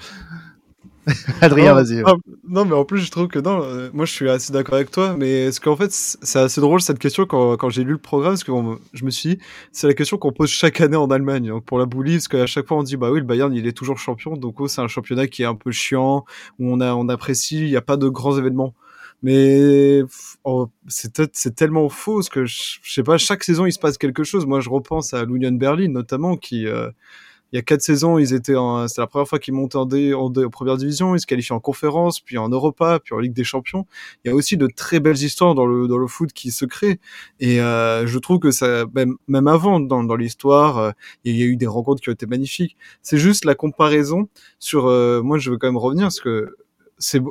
Adrien, vas-y. Non, mais en plus, je trouve que non, euh, moi je suis assez d'accord avec toi, mais est-ce qu'en fait, c'est assez drôle cette question quand, quand j'ai lu le programme, parce que je me suis dit, c'est la question qu'on pose chaque année en Allemagne, donc pour la boulie, parce qu'à chaque fois on dit, bah oui, le Bayern il est toujours champion, donc oh, c'est un championnat qui est un peu chiant, où on, a, on apprécie, il n'y a pas de grands événements. Mais oh, c'est tellement faux, parce que je, sais pas, chaque saison il se passe quelque chose. Moi je repense à l'Union Berlin notamment, qui. Euh, il y a quatre saisons, ils étaient en, c'était la première fois qu'ils montaient en, D, en, première division, ils se qualifient en conférence, puis en Europa, puis en Ligue des Champions. Il y a aussi de très belles histoires dans le dans le foot qui se créent. Et euh, je trouve que ça, même, même avant dans, dans l'histoire, euh, il y a eu des rencontres qui ont été magnifiques. C'est juste la comparaison sur. Euh, moi, je veux quand même revenir parce que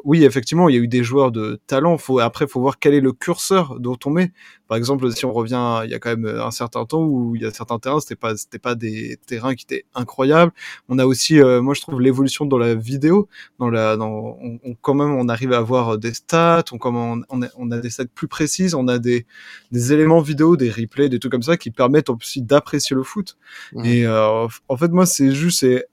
oui, effectivement, il y a eu des joueurs de talent. Faut, après, faut voir quel est le curseur dont on met. Par exemple, si on revient, il y a quand même un certain temps où il y a certains terrains, c'était pas, c'était pas des terrains qui étaient incroyables. On a aussi, euh, moi, je trouve l'évolution dans la vidéo, dans la, dans, on, quand même, on arrive à avoir des stats, on, on, on, a, on a des stats plus précises, on a des, des éléments vidéo, des replays, des trucs comme ça qui permettent aussi d'apprécier le foot. Et euh, en fait, moi, c'est juste, c'est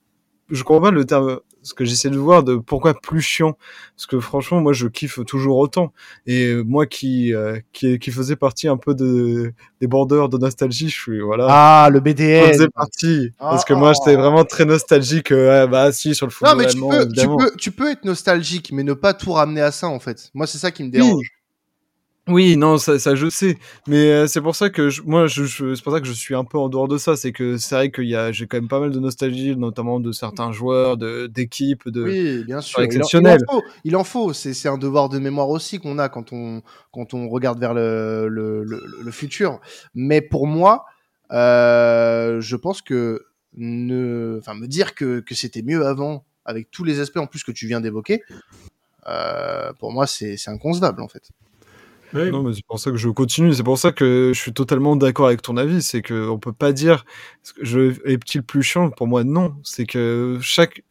je comprends pas le terme ce que j'essaie de voir de pourquoi plus chiant. Parce que franchement moi je kiffe toujours autant. Et moi qui euh, qui, qui faisait partie un peu de des bordeurs de nostalgie je suis voilà. Ah le BDS faisait partie. Parce que moi j'étais vraiment très nostalgique euh, bah si sur le football non mais tu peux, tu peux tu peux être nostalgique mais ne pas tout ramener à ça en fait. Moi c'est ça qui me dérange. oui, non, ça, ça je sais, mais euh, c'est pour ça que je, moi, je, c'est pour ça que je suis un peu en dehors de ça. C'est que c'est vrai qu'il y a, j'ai quand même pas mal de nostalgie, notamment de certains joueurs, de d'équipes, de oui, bien sûr, exceptionnels. Il en, faut, il en faut. C'est, c'est un devoir de mémoire aussi qu'on a quand on quand on regarde vers le le, le, le futur. Mais pour moi, euh, je pense que ne, enfin, me dire que que c'était mieux avant, avec tous les aspects en plus que tu viens d'évoquer, euh, pour moi, c'est c'est inconcevable en fait. Non, mais c'est pour ça que je continue. C'est pour ça que je suis totalement d'accord avec ton avis. C'est que on peut pas dire je est-il plus chiant? Pour moi non. C'est que chaque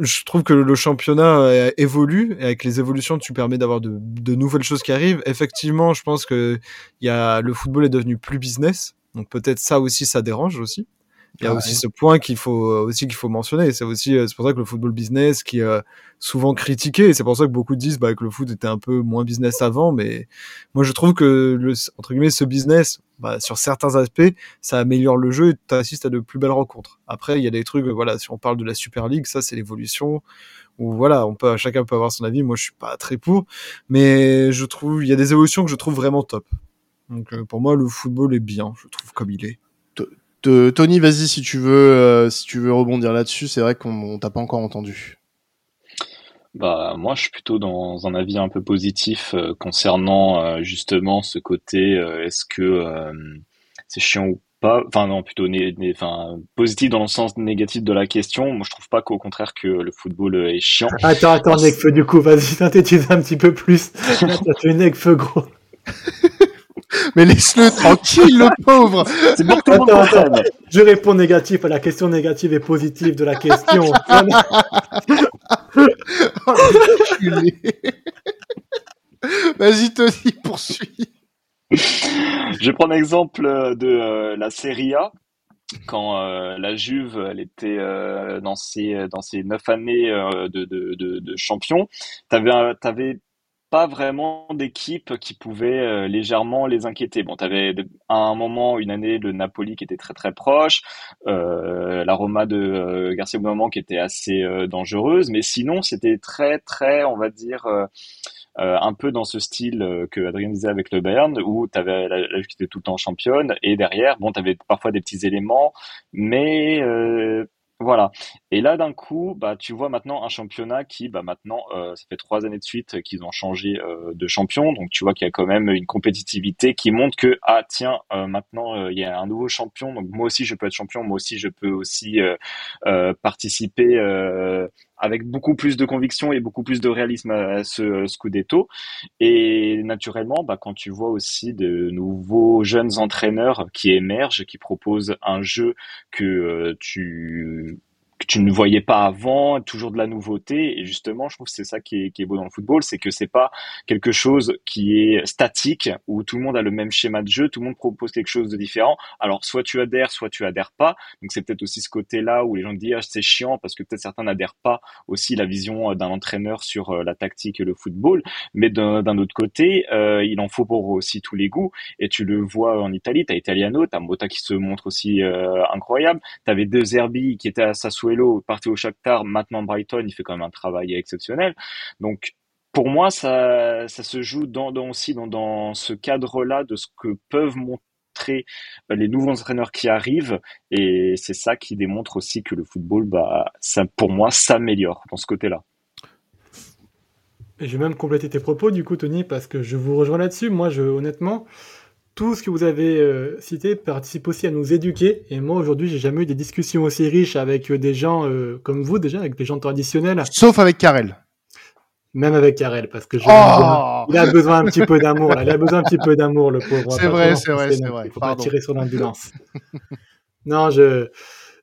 je trouve que le championnat évolue et avec les évolutions, tu permets d'avoir de, nouvelles choses qui arrivent. Effectivement, je pense que y a le football est devenu plus business, donc peut-être ça aussi ça dérange aussi. Il y a aussi ce point qu'il faut euh, aussi qu'il faut mentionner. C'est aussi euh, c'est pour ça que le football business qui est euh, souvent critiqué. C'est pour ça que beaucoup disent bah, que le foot était un peu moins business avant. Mais moi je trouve que le, entre guillemets ce business bah, sur certains aspects ça améliore le jeu et tu assistes à de plus belles rencontres. Après il y a des trucs voilà si on parle de la Super League ça c'est l'évolution où voilà on peut chacun peut avoir son avis. Moi je suis pas très pour, mais je trouve il y a des évolutions que je trouve vraiment top. Donc pour moi le football est bien je trouve comme il est. Tony, vas-y si tu veux, euh, si tu veux rebondir là-dessus. C'est vrai qu'on t'a pas encore entendu. Bah moi, je suis plutôt dans un avis un peu positif euh, concernant euh, justement ce côté. Est-ce que c'est chiant ou pas? Enfin non, plutôt enfin positif dans le sens négatif de la question. Moi, je trouve pas qu'au contraire que le football est chiant. Attends, attends, Necfeu, du coup, vas-y synthétise un petit peu plus. tu es Necfeu, gros. Mais laisse-le tranquille, le pauvre. C'est bon que tout le monde Je réponds négatif à la question négative et positive de la question. oh, Vas-y, Tony, poursuis. Je vais prendre l'exemple de euh, la Serie A. Quand euh, la Juve, elle était euh, dans ses dans ses neuf années de, de, de, de champion, t'avais avais pas vraiment d'équipe qui pouvait euh, légèrement les inquiéter. Bon, tu avais à un moment une année le Napoli qui était très très proche, euh, la Roma de euh, Garcia Moment qui était assez euh, dangereuse, mais sinon c'était très très, on va dire, un peu dans ce style que Adrien disait avec le Bayern, où tu avais la, la qui était tout le temps championne, et derrière, bon, tu avais parfois des petits éléments, mais voilà. Et là, d'un coup, bah, tu vois maintenant un championnat qui, bah, maintenant, euh, ça fait trois années de suite qu'ils ont changé euh, de champion. Donc, tu vois qu'il y a quand même une compétitivité qui montre que, ah, tiens, euh, maintenant, il y a un nouveau champion. Donc, moi aussi, je peux être champion. Moi aussi, je peux aussi participer avec beaucoup plus de conviction et beaucoup plus de réalisme à ce Scudetto. Et naturellement, bah, quand tu vois aussi de nouveaux jeunes entraîneurs qui émergent, qui proposent un jeu que tu que tu ne voyais pas avant, toujours de la nouveauté. Et justement, je trouve que c'est ça qui est, qui est beau dans le football, c'est que c'est pas quelque chose qui est statique, où tout le monde a le même schéma de jeu, tout le monde propose quelque chose de différent. Alors, soit tu adhères, soit tu adhères pas. Donc, c'est peut-être aussi ce côté-là où les gens disent, ah, c'est chiant, parce que peut-être certains n'adhèrent pas aussi la vision euh, d'un entraîneur sur euh, la tactique et le football. Mais d'un autre côté, euh, il en faut pour aussi tous les goûts. Et tu le vois en Italie, t'as Italiano, t'as Mota qui se montre aussi euh, incroyable. T'avais deux Zerbi qui étaient à Sassuolo, parti au Shakhtar, maintenant Brighton, il fait quand même un travail exceptionnel. Donc pour moi, ça, ça se joue dans, aussi dans, dans ce cadre-là de ce que peuvent montrer euh, les nouveaux entraîneurs qui arrivent et c'est ça qui démontre aussi que le football, bah, pour moi, s'améliore dans ce côté-là. Je vais même compléter tes propos du coup, Tony, parce que je vous rejoins là-dessus. Moi, je, honnêtement, tout ce que vous avez euh, cité participe aussi à nous éduquer. Et moi, aujourd'hui, j'ai jamais eu des discussions aussi riches avec euh, des gens euh, comme vous, déjà, avec des gens traditionnels. Sauf avec Karel. Même avec Karel, parce que je oh il a besoin un petit peu d'amour. Il a besoin un petit peu d'amour, le pauvre. C'est vrai, c'est vrai, c'est vrai. Il faut pas tirer sur l'ambulance. non, je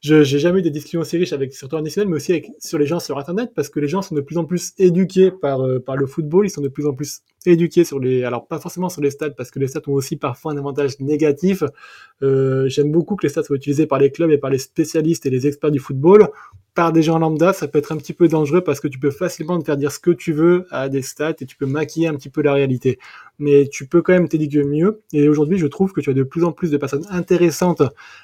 je j'ai jamais eu des discussions aussi riches avec surtout traditionnels, mais aussi avec, sur les gens sur Internet, parce que les gens sont de plus en plus éduqués par par le football. Ils sont de plus en plus éduquer sur les, alors pas forcément sur les stats parce que les stats ont aussi parfois un avantage négatif. Euh, J'aime beaucoup que les stats soient utilisés par les clubs et par les spécialistes et les experts du football. Par des gens lambda, ça peut être un petit peu dangereux parce que tu peux facilement te faire dire ce que tu veux à des stats et tu peux maquiller un petit peu la réalité. Mais tu peux quand même t'éduquer mieux. Et aujourd'hui, je trouve que tu as de plus en plus de personnes intéressantes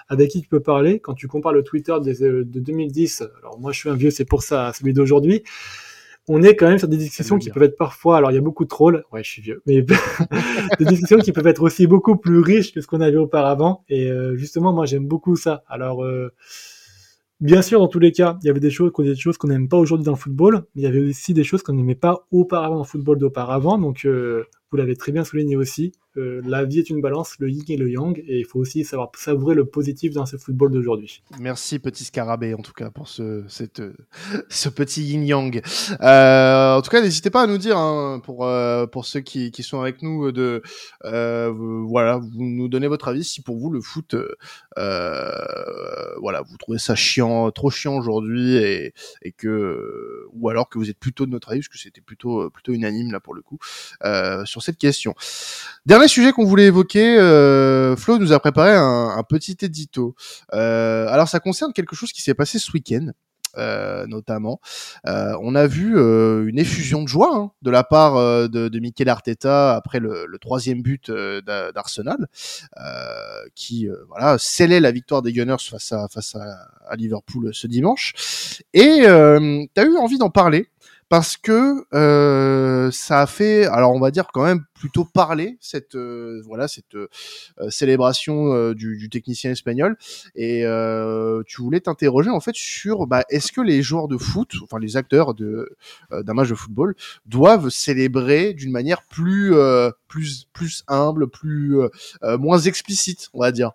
avec qui tu peux parler. Quand tu compares le Twitter de, de 2010, alors moi je suis un vieux, c'est pour ça, celui d'aujourd'hui on est quand même sur des discussions qui peuvent être parfois, alors il y a beaucoup de trolls, ouais, je suis vieux, mais des discussions qui peuvent être aussi beaucoup plus riches que ce qu'on avait auparavant. Et euh, justement, moi, j'aime beaucoup ça. Alors, euh, bien sûr, dans tous les cas, il y avait des choses, qu'on n'aime pas aujourd'hui dans le football, mais il y avait aussi des choses qu'on n'aimait pas auparavant dans le football d'auparavant. Donc, euh, vous l'avez très bien souligné aussi. Euh, la vie est une balance, le yin et le yang, et il faut aussi savoir savourer le positif dans ce football d'aujourd'hui. Merci petit scarabée en tout cas pour ce, ce petit yin yang. Euh, en tout cas, n'hésitez pas à nous dire hein, pour euh, pour ceux qui, qui sont avec nous de euh, voilà, vous nous donnez votre avis si pour vous le foot voilà vous trouvez ça chiant, trop chiant aujourd'hui et, et que ou alors que vous êtes plutôt de notre avis parce que c'était plutôt plutôt unanime là pour le coup sur cette question. Dernier sujet qu'on voulait évoquer, euh, Flo nous a préparé un, petit édito. Euh, alors ça concerne quelque chose qui s'est passé ce week-end. Euh, notamment. on a vu une effusion de joie hein, de la part de, de Mikel Arteta après le, troisième but d'Arsenal, qui voilà scellait la victoire des Gunners face à face à, Liverpool ce dimanche. Et tu as eu envie d'en parler parce que euh, ça a fait, alors on va dire quand même plutôt parler cette euh, voilà cette euh, célébration du, du, technicien espagnol et tu voulais t'interroger en fait sur bah, est-ce que les joueurs de foot, enfin les acteurs de d'un match de football doivent célébrer d'une manière plus plus plus humble, plus moins explicite, on va dire?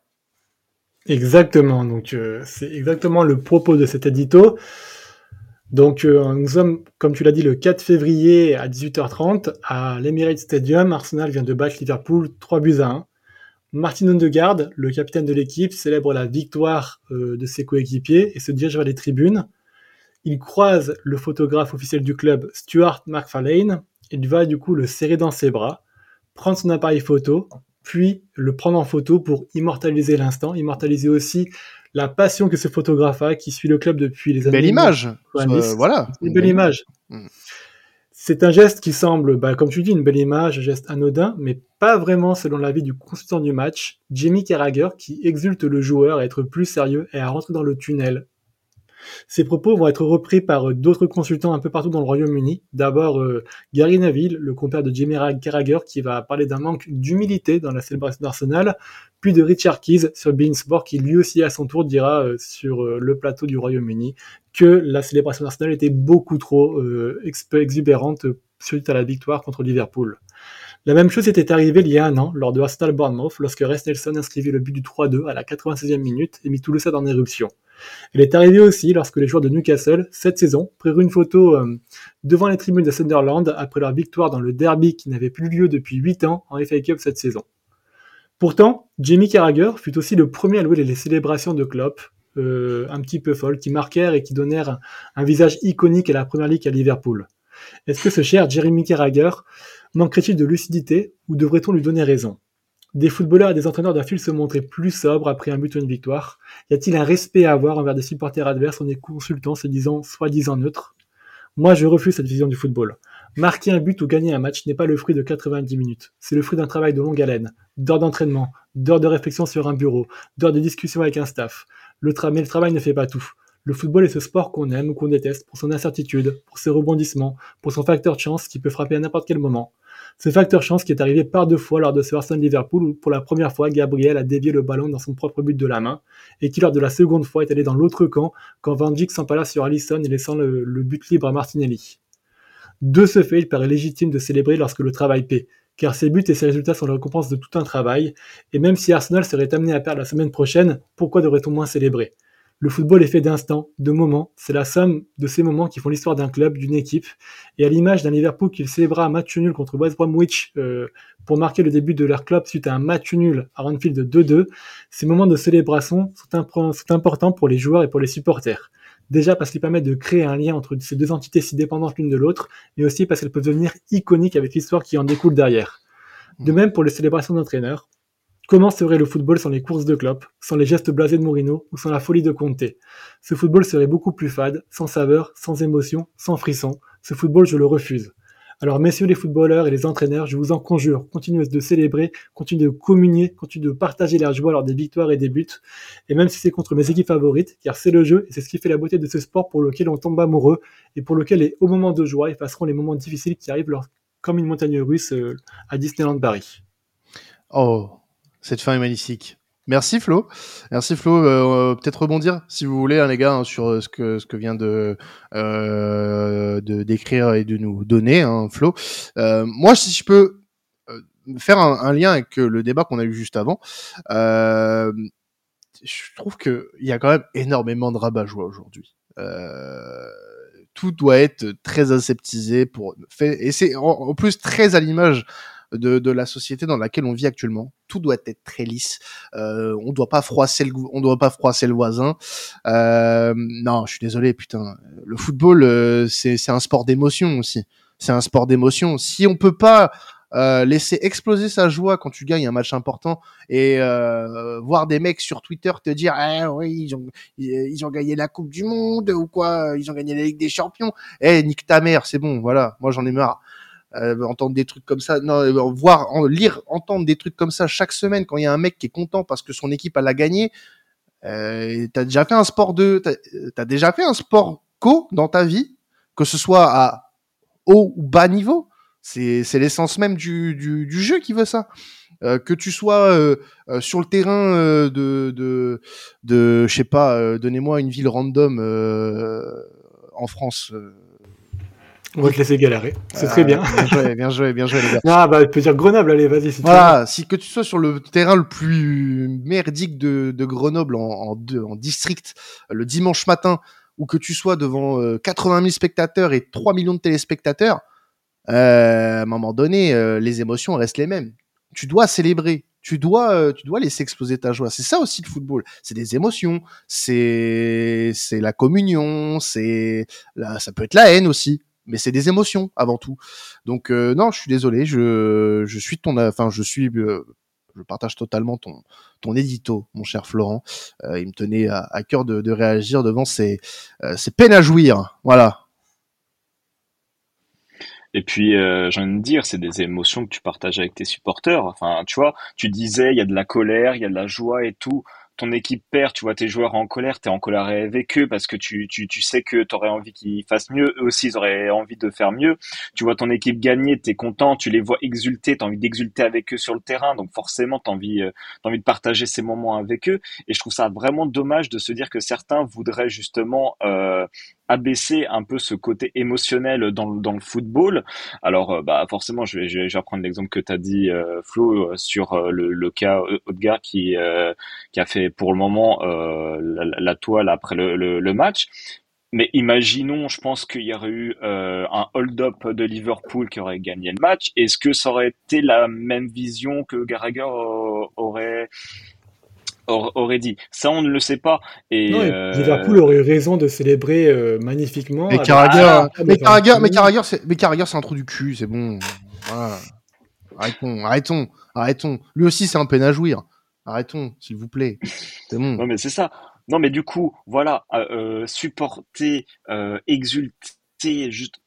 Exactement, donc c'est exactement le propos de cet édito. Donc euh, nous sommes, comme tu l'as dit, le 4 février à 18h30 à l'Emirates Stadium. Arsenal vient de battre Liverpool 3 buts à 1. Martin Odegaard, le capitaine de l'équipe, célèbre la victoire euh, de ses coéquipiers et se dirige vers les tribunes. Il croise le photographe officiel du club, Stuart McFarlane. Il va du coup le serrer dans ses bras, prendre son appareil photo, puis le prendre en photo pour immortaliser l'instant, immortaliser aussi la passion que ce photographe a, qui suit le club depuis les années. Belle image, voilà. Une belle image. Mm. C'est un geste qui semble, bah, comme tu dis, une belle image, un geste anodin, mais pas vraiment selon l'avis du consultant du match, Jamie Carragher, qui exulte le joueur à être plus sérieux et à rentrer dans le tunnel ces propos vont être repris par euh, d'autres consultants un peu partout dans le Royaume-Uni. D'abord, euh, Gary Neville, le compère de Jimmy Carragher, qui va parler d'un manque d'humilité dans la célébration d'Arsenal, puis de Richard Keys sur Beansport, qui lui aussi à son tour dira euh, sur le plateau du Royaume-Uni que la célébration d'Arsenal était beaucoup trop exubérante suite à la victoire contre Liverpool. La même chose était arrivée il y a un an, lors de Arsenal Bournemouth, lorsque Res Nelson inscrivit le but du 3-2 à la 96e minute et mit tout le en éruption. Elle est arrivée aussi lorsque les joueurs de Newcastle, cette saison, prirent une photo euh, devant les tribunes de Sunderland après leur victoire dans le derby qui n'avait plus lieu depuis 8 ans en FA Cup cette saison. Pourtant, Jamie Carragher fut aussi le premier à louer les célébrations de Klopp, un petit peu folles qui marquèrent et qui donnèrent un, visage iconique à la Première Ligue à Liverpool. Est-ce que ce cher Jeremy Carragher manquerait-il de lucidité ou devrait-on lui donner raison? Des footballeurs et des entraîneurs doivent-ils se montrer plus sobres après un but ou une victoire Y a-t-il un respect à avoir envers des supporters adverses en les consultant se disant soi-disant neutres? Moi, je refuse cette vision du football. Marquer un but ou gagner un match n'est pas le fruit de 90 minutes. C'est le fruit d'un travail de longue haleine, d'heures d'entraînement, d'heures de réflexion sur un bureau, d'heures de discussion avec un staff. Mais le travail ne fait pas tout. Le football est ce sport qu'on aime ou qu'on déteste pour son incertitude, pour ses rebondissements, pour son facteur de chance qui peut frapper à n'importe quel moment. Ce facteur chance qui est arrivé par deux fois lors de ce Arsenal Liverpool où pour la première fois Gabriel a dévié le ballon dans son propre but de la main et qui lors de la seconde fois est allé dans l'autre camp quand Van Dijk s'empala sur Allison et laissant le, le, but libre à Martinelli. De ce fait, il paraît légitime de célébrer lorsque le travail paie, car ses buts et ses résultats sont la récompense de tout un travail, et même si Arsenal serait amené à perdre la semaine prochaine, pourquoi devrait-on moins célébrer? Le football est fait d'instants, de moments. C'est la somme de ces moments qui font l'histoire d'un club, d'une équipe. Et à l'image d'un Liverpool qui célébra un match nul contre West Bromwich euh, pour marquer le début de leur club suite à un match nul à Anfield de 2-2, ces moments de célébration sont, sont importants pour les joueurs et pour les supporters. Déjà parce qu'ils permettent de créer un lien entre ces deux entités si dépendantes l'une de l'autre, mais aussi parce qu'elles peuvent devenir iconiques avec l'histoire qui en découle derrière. De même pour les célébrations d'entraîneurs, Comment serait le football sans les courses de clope, sans les gestes blasés de Mourinho ou sans la folie de Conte? Ce football serait beaucoup plus fade, sans saveur, sans émotion, sans frisson. Ce football, je le refuse. Alors, messieurs les footballeurs et les entraîneurs, je vous en conjure, continuez de célébrer, continuez de communier, continuez de partager la joie lors des victoires et des buts, et même si c'est contre mes équipes favorites, car c'est le jeu et c'est ce qui fait la beauté de ce sport pour lequel on tombe amoureux et pour lequel les hauts moments de joie effaceront les moments difficiles qui arrivent comme une montagne russe euh, à Disneyland Paris. Oh, cette fin est magnifique. Merci Flo. Merci Flo. Euh, peut-être rebondir si vous voulez, hein, les gars, hein, sur euh, ce que ce que vient de euh, de décrire et de nous donner, hein, Flo. Moi, si je peux faire un, lien avec le débat qu'on a eu juste avant, je trouve que il y a quand même énormément de rabat-joie aujourd'hui. tout doit être très aseptisé pour et c'est en plus très à l'image de, la société dans laquelle on vit actuellement. Tout doit être très lisse. Euh, on doit pas froisser le, on doit pas froisser le voisin. Euh, non, je suis désolé, putain. Le football, euh, c'est un sport d'émotion aussi. C'est un sport d'émotion. Si on peut pas laisser exploser sa joie quand tu gagnes un match important et voir des mecs sur Twitter te dire ah oui ils ont ils ont gagné la coupe du monde ou quoi ils ont gagné la Ligue des Champions eh nique ta mère c'est bon voilà moi j'en ai marre euh, entendre des trucs comme ça, non, euh, voir, lire, entendre des trucs comme ça chaque semaine quand il y a un mec qui est content parce que son équipe a la gagné. Euh, t'as déjà fait un sport de, t'as as déjà fait un sport co dans ta vie, que ce soit à haut ou bas niveau. C'est l'essence même du, du, jeu qui veut ça. Euh, que tu sois euh, sur le terrain de de de je sais pas donnez-moi une ville random en France on va te laisser galérer. C'est très bien. Bien joué, bien joué, bien joué, les gars. Ah, bah, tu peux dire Grenoble, allez, vas-y. Si voilà, si que tu sois sur le terrain le plus merdique de, de Grenoble en, en, en, district le dimanche matin, ou que tu sois devant 80 euh, 000 spectateurs et 3 millions de téléspectateurs, euh, à un moment donné, euh, les émotions restent les mêmes. Tu dois célébrer. Tu dois, euh, tu dois laisser exploser ta joie. C'est ça aussi le football. C'est des émotions. C'est, c'est la communion. C'est, ça peut être la haine aussi mais c'est des émotions avant tout. Donc euh, non, je suis désolé, je, je suis ton, enfin je suis, euh, je partage totalement ton ton édito, mon cher Florent. Euh, il me tenait à, cœur de, réagir devant ces ces peines à jouir. Voilà. Et puis, euh, j'ai envie de dire, c'est des émotions que tu partages avec tes supporters. Enfin, tu vois, tu disais, il y a de la colère, il y a de la joie et tout ton équipe perd, tu vois tes joueurs en colère, tu en colère avec eux parce que tu, tu, tu sais que tu aurais envie qu'ils fassent mieux, eux aussi ils auraient envie de faire mieux. Tu vois ton équipe gagner, tu es content, tu les vois exulter, tu as envie d'exulter avec eux sur le terrain, donc forcément tu envie, euh, envie de partager ces moments avec eux. Et je trouve ça vraiment dommage de se dire que certains voudraient justement euh, abaisser un peu ce côté émotionnel dans, dans le football. Alors, euh, bah forcément, je vais, je vais, reprendre l'exemple que tu as dit, euh, Flo, euh, sur le, le cas Odgar qui, qui a fait pour le moment la, toile après le, le, match. Mais imaginons, je pense qu'il y aurait eu un hold-up de Liverpool qui aurait gagné le match. Est-ce que ça aurait été la même vision que Gallagher aurait aurait dit. Ça, on ne le sait pas. Et euh, Liverpool aurait eu raison de célébrer euh, magnifiquement. Mais Carragher, ah, mais Carragher, mais Carragher, c'est, mais Carragher, c'est un trou du cul, c'est bon. Voilà. Arrêtons, arrêtons, arrêtons. Lui aussi, c'est un peine à jouir. Arrêtons, s'il vous plaît. C'est bon. Non, mais c'est ça. Non, mais du coup, voilà, euh, supporter, exulter, juste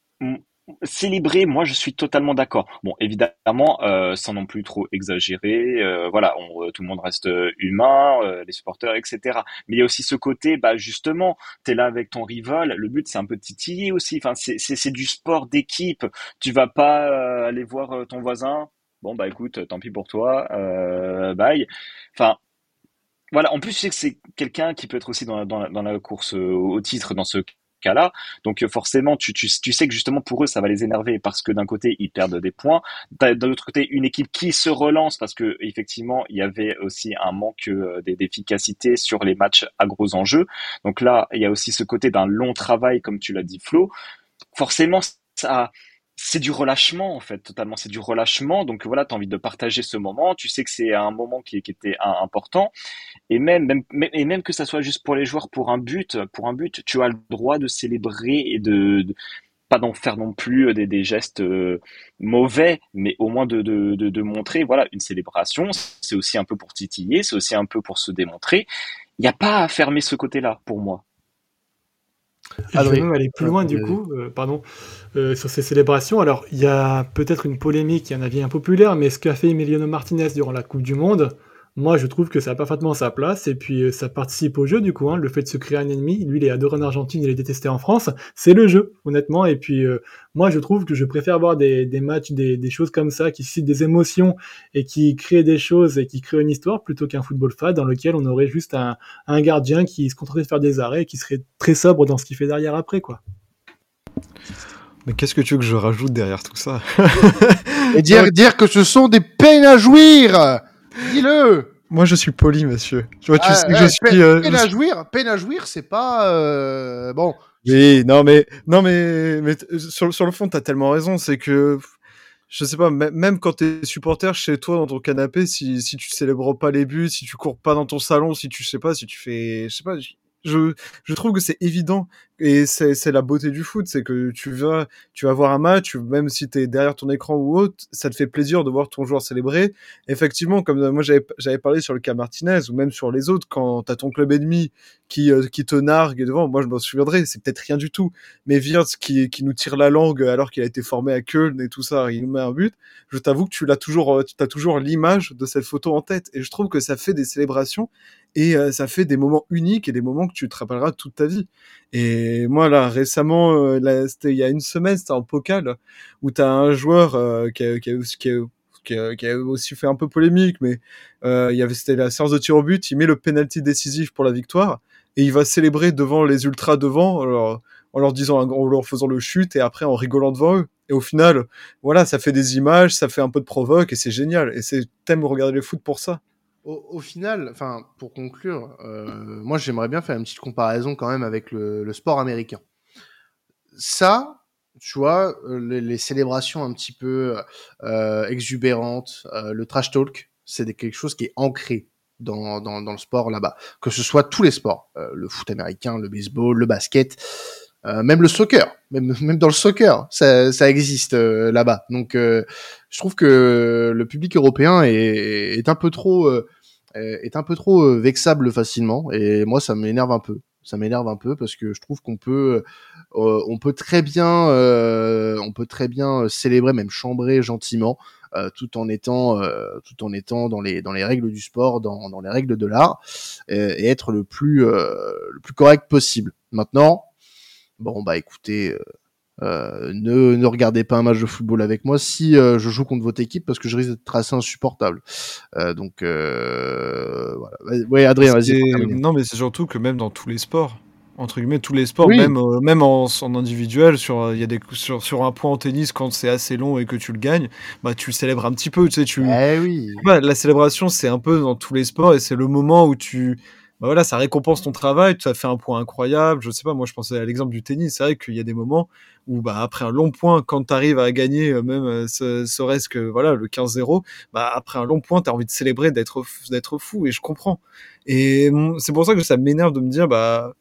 célébrer, moi je suis totalement d'accord. Bon, évidemment, euh, sans non plus trop exagérer, euh, voilà, on, euh, tout le monde reste humain, les supporters, etc. Mais il y a aussi ce côté, bah justement, t'es là avec ton rival, le but c'est un peu de titiller aussi. Enfin, c'est du sport d'équipe. Tu vas pas aller voir ton voisin. Bon bah écoute, tant pis pour toi, bye. Enfin, voilà, en plus, je sais que c'est quelqu'un qui peut être aussi dans dans dans la course au titre dans ce cas-là. Donc euh, forcément, tu, tu, tu, sais que justement pour eux, ça va les énerver parce que d'un côté, ils perdent des points. D'un autre côté, une équipe qui se relance parce que effectivement, il y avait aussi un manque euh, d'efficacité sur les matchs à gros enjeux. Donc là, il y a aussi ce côté d'un long travail, comme tu l'as dit, Flo. Forcément, ça c'est du relâchement en fait totalement c'est du relâchement. Donc voilà tu as envie de partager ce moment. Tu sais que c'est un moment qui, était important. Et même, même et même que ça soit juste pour les joueurs pour un but pour un but tu as le droit de célébrer et de, pas d'en faire non plus des, des gestes euh, mauvais mais au moins de, de, de, de montrer voilà une célébration. C'est aussi un peu pour titiller c'est aussi un peu pour se démontrer. Il n'y a pas à fermer ce côté là pour moi je vais même aller plus loin du coup, euh, pardon, euh, sur ces célébrations. Alors, il y a peut-être une polémique, il y a un avis impopulaire, mais ce qu'a fait Emiliano Martinez durant la Coupe du Monde, moi, je trouve que ça a parfaitement sa place et puis euh, ça participe au jeu du coup. Hein, le fait de se créer un ennemi, lui, il est adoré en Argentine, il est détesté en France. C'est le jeu, honnêtement. Et puis euh, moi, je trouve que je préfère voir des, des matchs, des, des, choses comme ça qui suscitent des émotions et qui créent des choses et qui créent une histoire plutôt qu'un football fade dans lequel on aurait juste un, un gardien qui se contenterait de faire des arrêts et qui serait très sobre dans ce qu'il fait derrière après, quoi. Mais qu'est-ce que tu veux que je rajoute derrière tout ça? Et dire, dire que ce sont des peines à jouir Dis-le Moi, je suis poli, monsieur. Tu vois, tu ah, sais que je suis. Peine, euh, à jouir, peine à jouir, c'est pas euh, bon. Oui, non, mais non, mais mais sur, sur le fond, t'as tellement raison. C'est que je sais pas, même quand t'es supporter chez toi dans ton canapé, si si tu célèbres pas les buts, si tu cours pas dans ton salon, si tu sais pas, si tu fais, je sais pas, je, je trouve que c'est évident et c'est la beauté du foot, c'est que tu vas, tu vas voir un match, même si tu es derrière ton écran ou autre, ça te fait plaisir de voir ton joueur célébrer. Effectivement, comme moi j'avais parlé sur le cas Martinez ou même sur les autres, quand tu as ton club ennemi qui, euh, qui te nargue devant, moi je m'en souviendrai, c'est peut-être rien du tout, mais Wirtz qui, qui nous tire la langue alors qu'il a été formé à Köln et tout ça, il nous met un but, je t'avoue que tu l'as toujours, euh, tu toujours l'image de cette photo en tête et je trouve que ça fait des célébrations et euh, ça fait des moments uniques et des moments que tu te rappelleras toute ta vie. Et moi là récemment, euh, il y a une semaine, c'était en Pokal où tu as un joueur euh, qui, a, qui, a, aussi fait un peu polémique, mais il y avait c'était la séance de tir au but, il met le penalty décisif pour la victoire et il va célébrer devant les ultras devant. Alors, en leur disant, en leur faisant le chute et après en rigolant devant eux. Et au final, voilà, ça fait des images, ça fait un peu de provoque et c'est génial. Et c'est t'aimes regarder le foot pour ça au, final, enfin, pour conclure, euh, moi j'aimerais bien faire une petite comparaison quand même avec le, sport américain. Ça, tu vois, euh, les, célébrations un petit peu euh, exubérantes, le trash talk, c'est quelque chose qui est ancré dans, dans, dans le sport là-bas. Que ce soit tous les sports, le foot américain, le baseball, le basket, même le soccer, même, même dans le soccer, ça, ça existe là-bas. Donc, je trouve que le public européen est, est un peu trop euh, est un peu trop euh, vexable facilement. Et moi ça m'énerve un peu. Ça m'énerve un peu parce que je trouve qu'on peut euh, on peut très bien on peut très bien célébrer même chambrer gentiment tout en étant tout en étant dans les dans les règles du sport dans, dans les règles de l'art et, être le plus le plus correct possible. Maintenant bon bah écoutez euh, ne, ne regardez pas un match de football avec moi si euh, je joue contre votre équipe parce que je risque d'être assez insupportable. Euh, donc euh, voilà. Ouais, Adrien, vas-y. Non, mais c'est surtout que même dans tous les sports, entre guillemets, tous les sports, même même en, en individuel, sur il y a des sur, sur un point en tennis quand c'est assez long et que tu le gagnes, bah tu le célèbres un petit peu, tu sais, tu. Eh oui. Bah, la célébration, c'est un peu dans tous les sports et c'est le moment où tu bah voilà, ça récompense ton travail, tu as fait un point incroyable. Je sais pas, moi je pensais à l'exemple du tennis. C'est vrai qu'il y a des moments où bah après un long point, quand tu arrives à gagner euh, même euh, ce, serait-ce que voilà le 15-0, bah après un long point, tu as envie de célébrer, d'être d'être fou et je comprends. Et c'est pour ça que ça m'énerve de me dire bah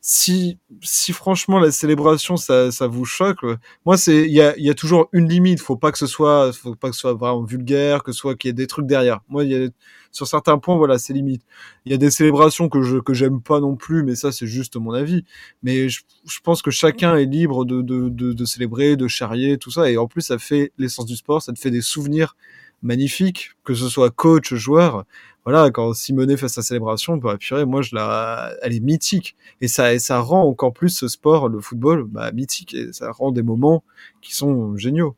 si si franchement la célébration ça, ça vous choque moi c'est il y a, y a toujours une limite faut pas que ce soit faut pas que ce soit vraiment vulgaire que ce soit qu'il y ait des trucs derrière moi il y a sur certains points voilà c'est limite il y a des célébrations que je que j'aime pas non plus mais ça c'est juste mon avis mais je, je pense que chacun est libre de, de, de, de célébrer de charrier tout ça et en plus ça fait l'essence du sport ça te fait des souvenirs magnifiques que ce soit coach joueur voilà, quand Simonet fait sa célébration, bah, purée, moi, je la, elle est mythique. Et ça, et ça rend encore plus ce sport, le football, bah, mythique. Et ça rend des moments qui sont géniaux.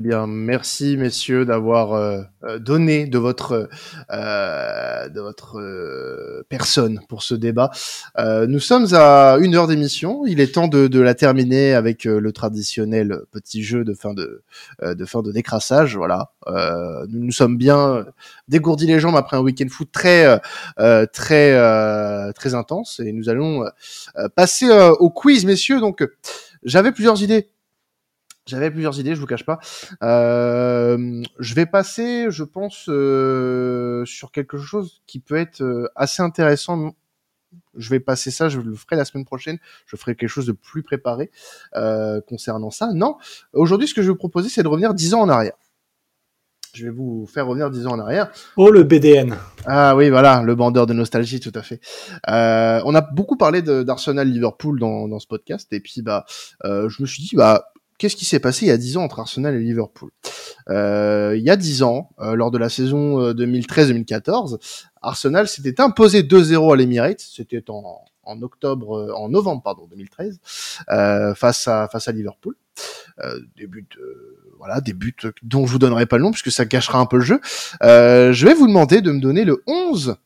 Bien, merci messieurs d'avoir euh, euh, donné de votre euh, de votre personne pour ce débat. nous sommes à une heure d'émission. Il est temps de, de la terminer avec le traditionnel petit jeu de fin de de fin de décrassage. Voilà. nous nous sommes bien dégourdis les jambes après un week-end foot très très très intense et nous allons passer au quiz, messieurs. Donc j'avais plusieurs idées j'avais plusieurs idées, je vous cache pas. Euh, je vais passer, je pense, euh, sur quelque chose qui peut être euh, assez intéressant. Je vais passer ça, je le ferai la semaine prochaine. Je ferai quelque chose de plus préparé euh, concernant ça. Non, aujourd'hui, ce que je vais vous proposer, c'est de revenir dix ans en arrière. Je vais vous faire revenir dix ans en arrière. Oh, le BDN. Ah oui, voilà, le bandeur de nostalgie, tout à fait. Euh, on a beaucoup parlé d'Arsenal-Liverpool dans, dans ce podcast, et puis bah, euh, je me suis dit, bah, qu'est-ce qui s'est passé il y a 10 ans entre Arsenal et Liverpool? Euh, Il y a 10 ans, euh, lors de la saison 2013-2014, euh, Arsenal s'était imposé 2-0 à l'Emirates, c'était en, octobre, en novembre pardon 2013, face à face à Liverpool. des buts, voilà, des buts dont je vous donnerai pas le nom puisque ça gâchera un peu le jeu. je vais vous demander de me donner le 11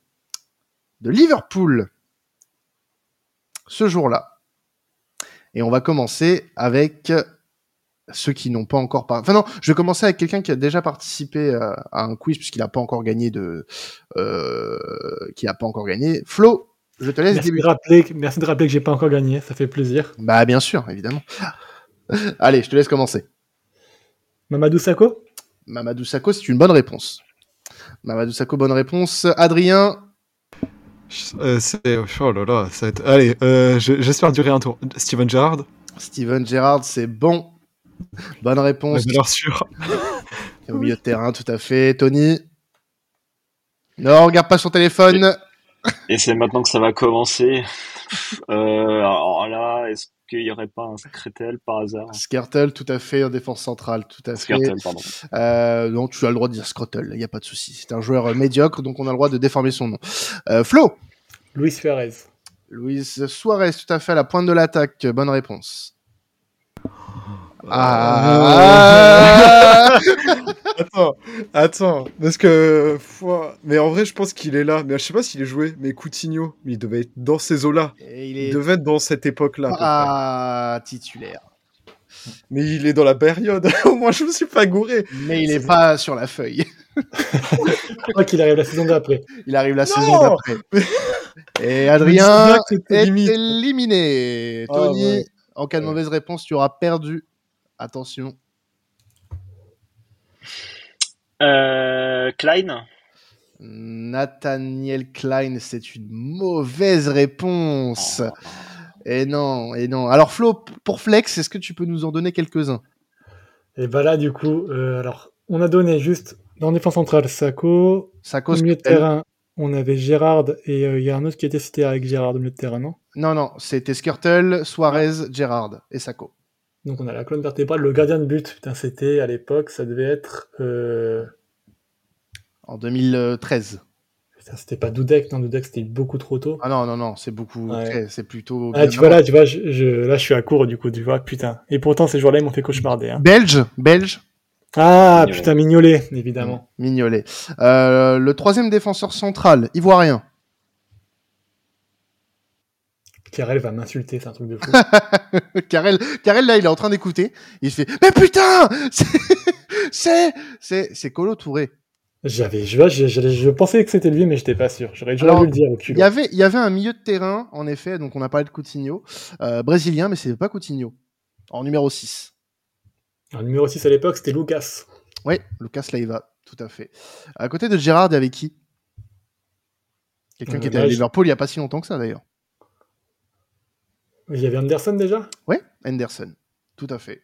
de Liverpool ce jour-là. Et on va commencer avec ceux qui n'ont pas encore Enfin non, je vais commencer avec quelqu'un qui a déjà participé euh, à un quiz puisqu'il n'a pas encore gagné de, euh, qui n'a pas encore gagné. Flo, je te laisse merci De rappeler, merci de rappeler que j'ai pas encore gagné, ça fait plaisir. Bah bien sûr, évidemment. Allez, je te laisse commencer. Mamadou Sakho? Mamadou Sakho, c'est une bonne réponse. Mamadou Sakho, bonne réponse. Adrien? Euh, oh là là, ça va être... allez, euh, j'espère durer un tour. Steven Gerrard? Steven Gerrard, c'est bon. Bonne réponse. Bien sûr. Au milieu de terrain, tout à fait. Tony Non, regarde pas son téléphone. Et c'est maintenant que ça va commencer. Euh, alors là, est-ce qu'il n'y aurait pas un Skrtel par hasard Skrtel, tout à fait, en défense centrale, tout à fait. pardon. Euh, donc tu as le droit de dire Skrtel, il n'y a pas de souci. C'est un joueur médiocre, donc on a le droit de déformer son nom. Euh, Flo Luis Suarez. Luis Suarez, tout à fait, à la pointe de l'attaque. Bonne réponse. Ah. attends, attends, parce que mais en vrai, je pense qu'il est là. Mais je sais pas s'il est joué. Mais Coutinho, il devait être dans ces eaux-là. Il, devait être dans cette époque-là. Ah, titulaire. Mais il est dans la période. Au moins, je me suis pas gouré. Mais il est pas sur la feuille. je crois qu'il arrive la saison d'après. Il arrive la saison d'après. Et Adrien est éliminé. Ah Tony, en cas de mauvaise réponse, tu auras perdu Attention. Euh, Klein Nathaniel Klein, c'est une mauvaise réponse. Oh. Et non, et non. Alors Flo, pour Flex, est-ce que tu peux nous en donner quelques-uns? Et bah là, du coup, euh, alors on a donné juste dans défense centrale Sako. Sako, milieu de terrain, on avait Gérard et euh, il y a un autre qui était cité avec Gérard au milieu de terrain, non? Non, non, c'était Skirtle, Suarez, Gérard et Sako. Donc on a la colonne vertébrale, le gardien de but. Putain, c'était à l'époque, ça devait être. Euh, en 2013. Putain, c'était pas Dudek, non, Dudek c'était beaucoup trop tôt. Ah non, non, non, c'est beaucoup. C'est plutôt. Ah, tu vois, là, tu vois, je, là, je suis à court, du coup, tu vois, putain. Et pourtant, ces jours-là, ils m'ont fait cauchemarder. Hein. Belge, belge. Ah, putain, Mignolet, évidemment. Mignolet. Euh, le troisième défenseur central, ivoirien. Karel va m'insulter, c'est un truc de fou. Karel, Karel, là, il est en train d'écouter. Il fait, mais putain, c'est, c'est, c'est Colo Touré. J'avais, je, je, je, pensais que c'était lui, mais j'étais pas sûr. J'aurais dû le dire. Il y avait, il y avait un milieu de terrain, en effet. Donc on a parlé de Coutinho, euh, brésilien, mais c'est pas Coutinho. En numéro 6. En numéro 6 à l'époque, c'était Lucas. Oui, Lucas Leiva, tout à fait. À côté de Gérard, il y avait qui? Quelqu'un euh, qui était à Liverpool il y a pas si longtemps que ça d'ailleurs. Il y avait Anderson déjà? Oui, Anderson, tout à fait.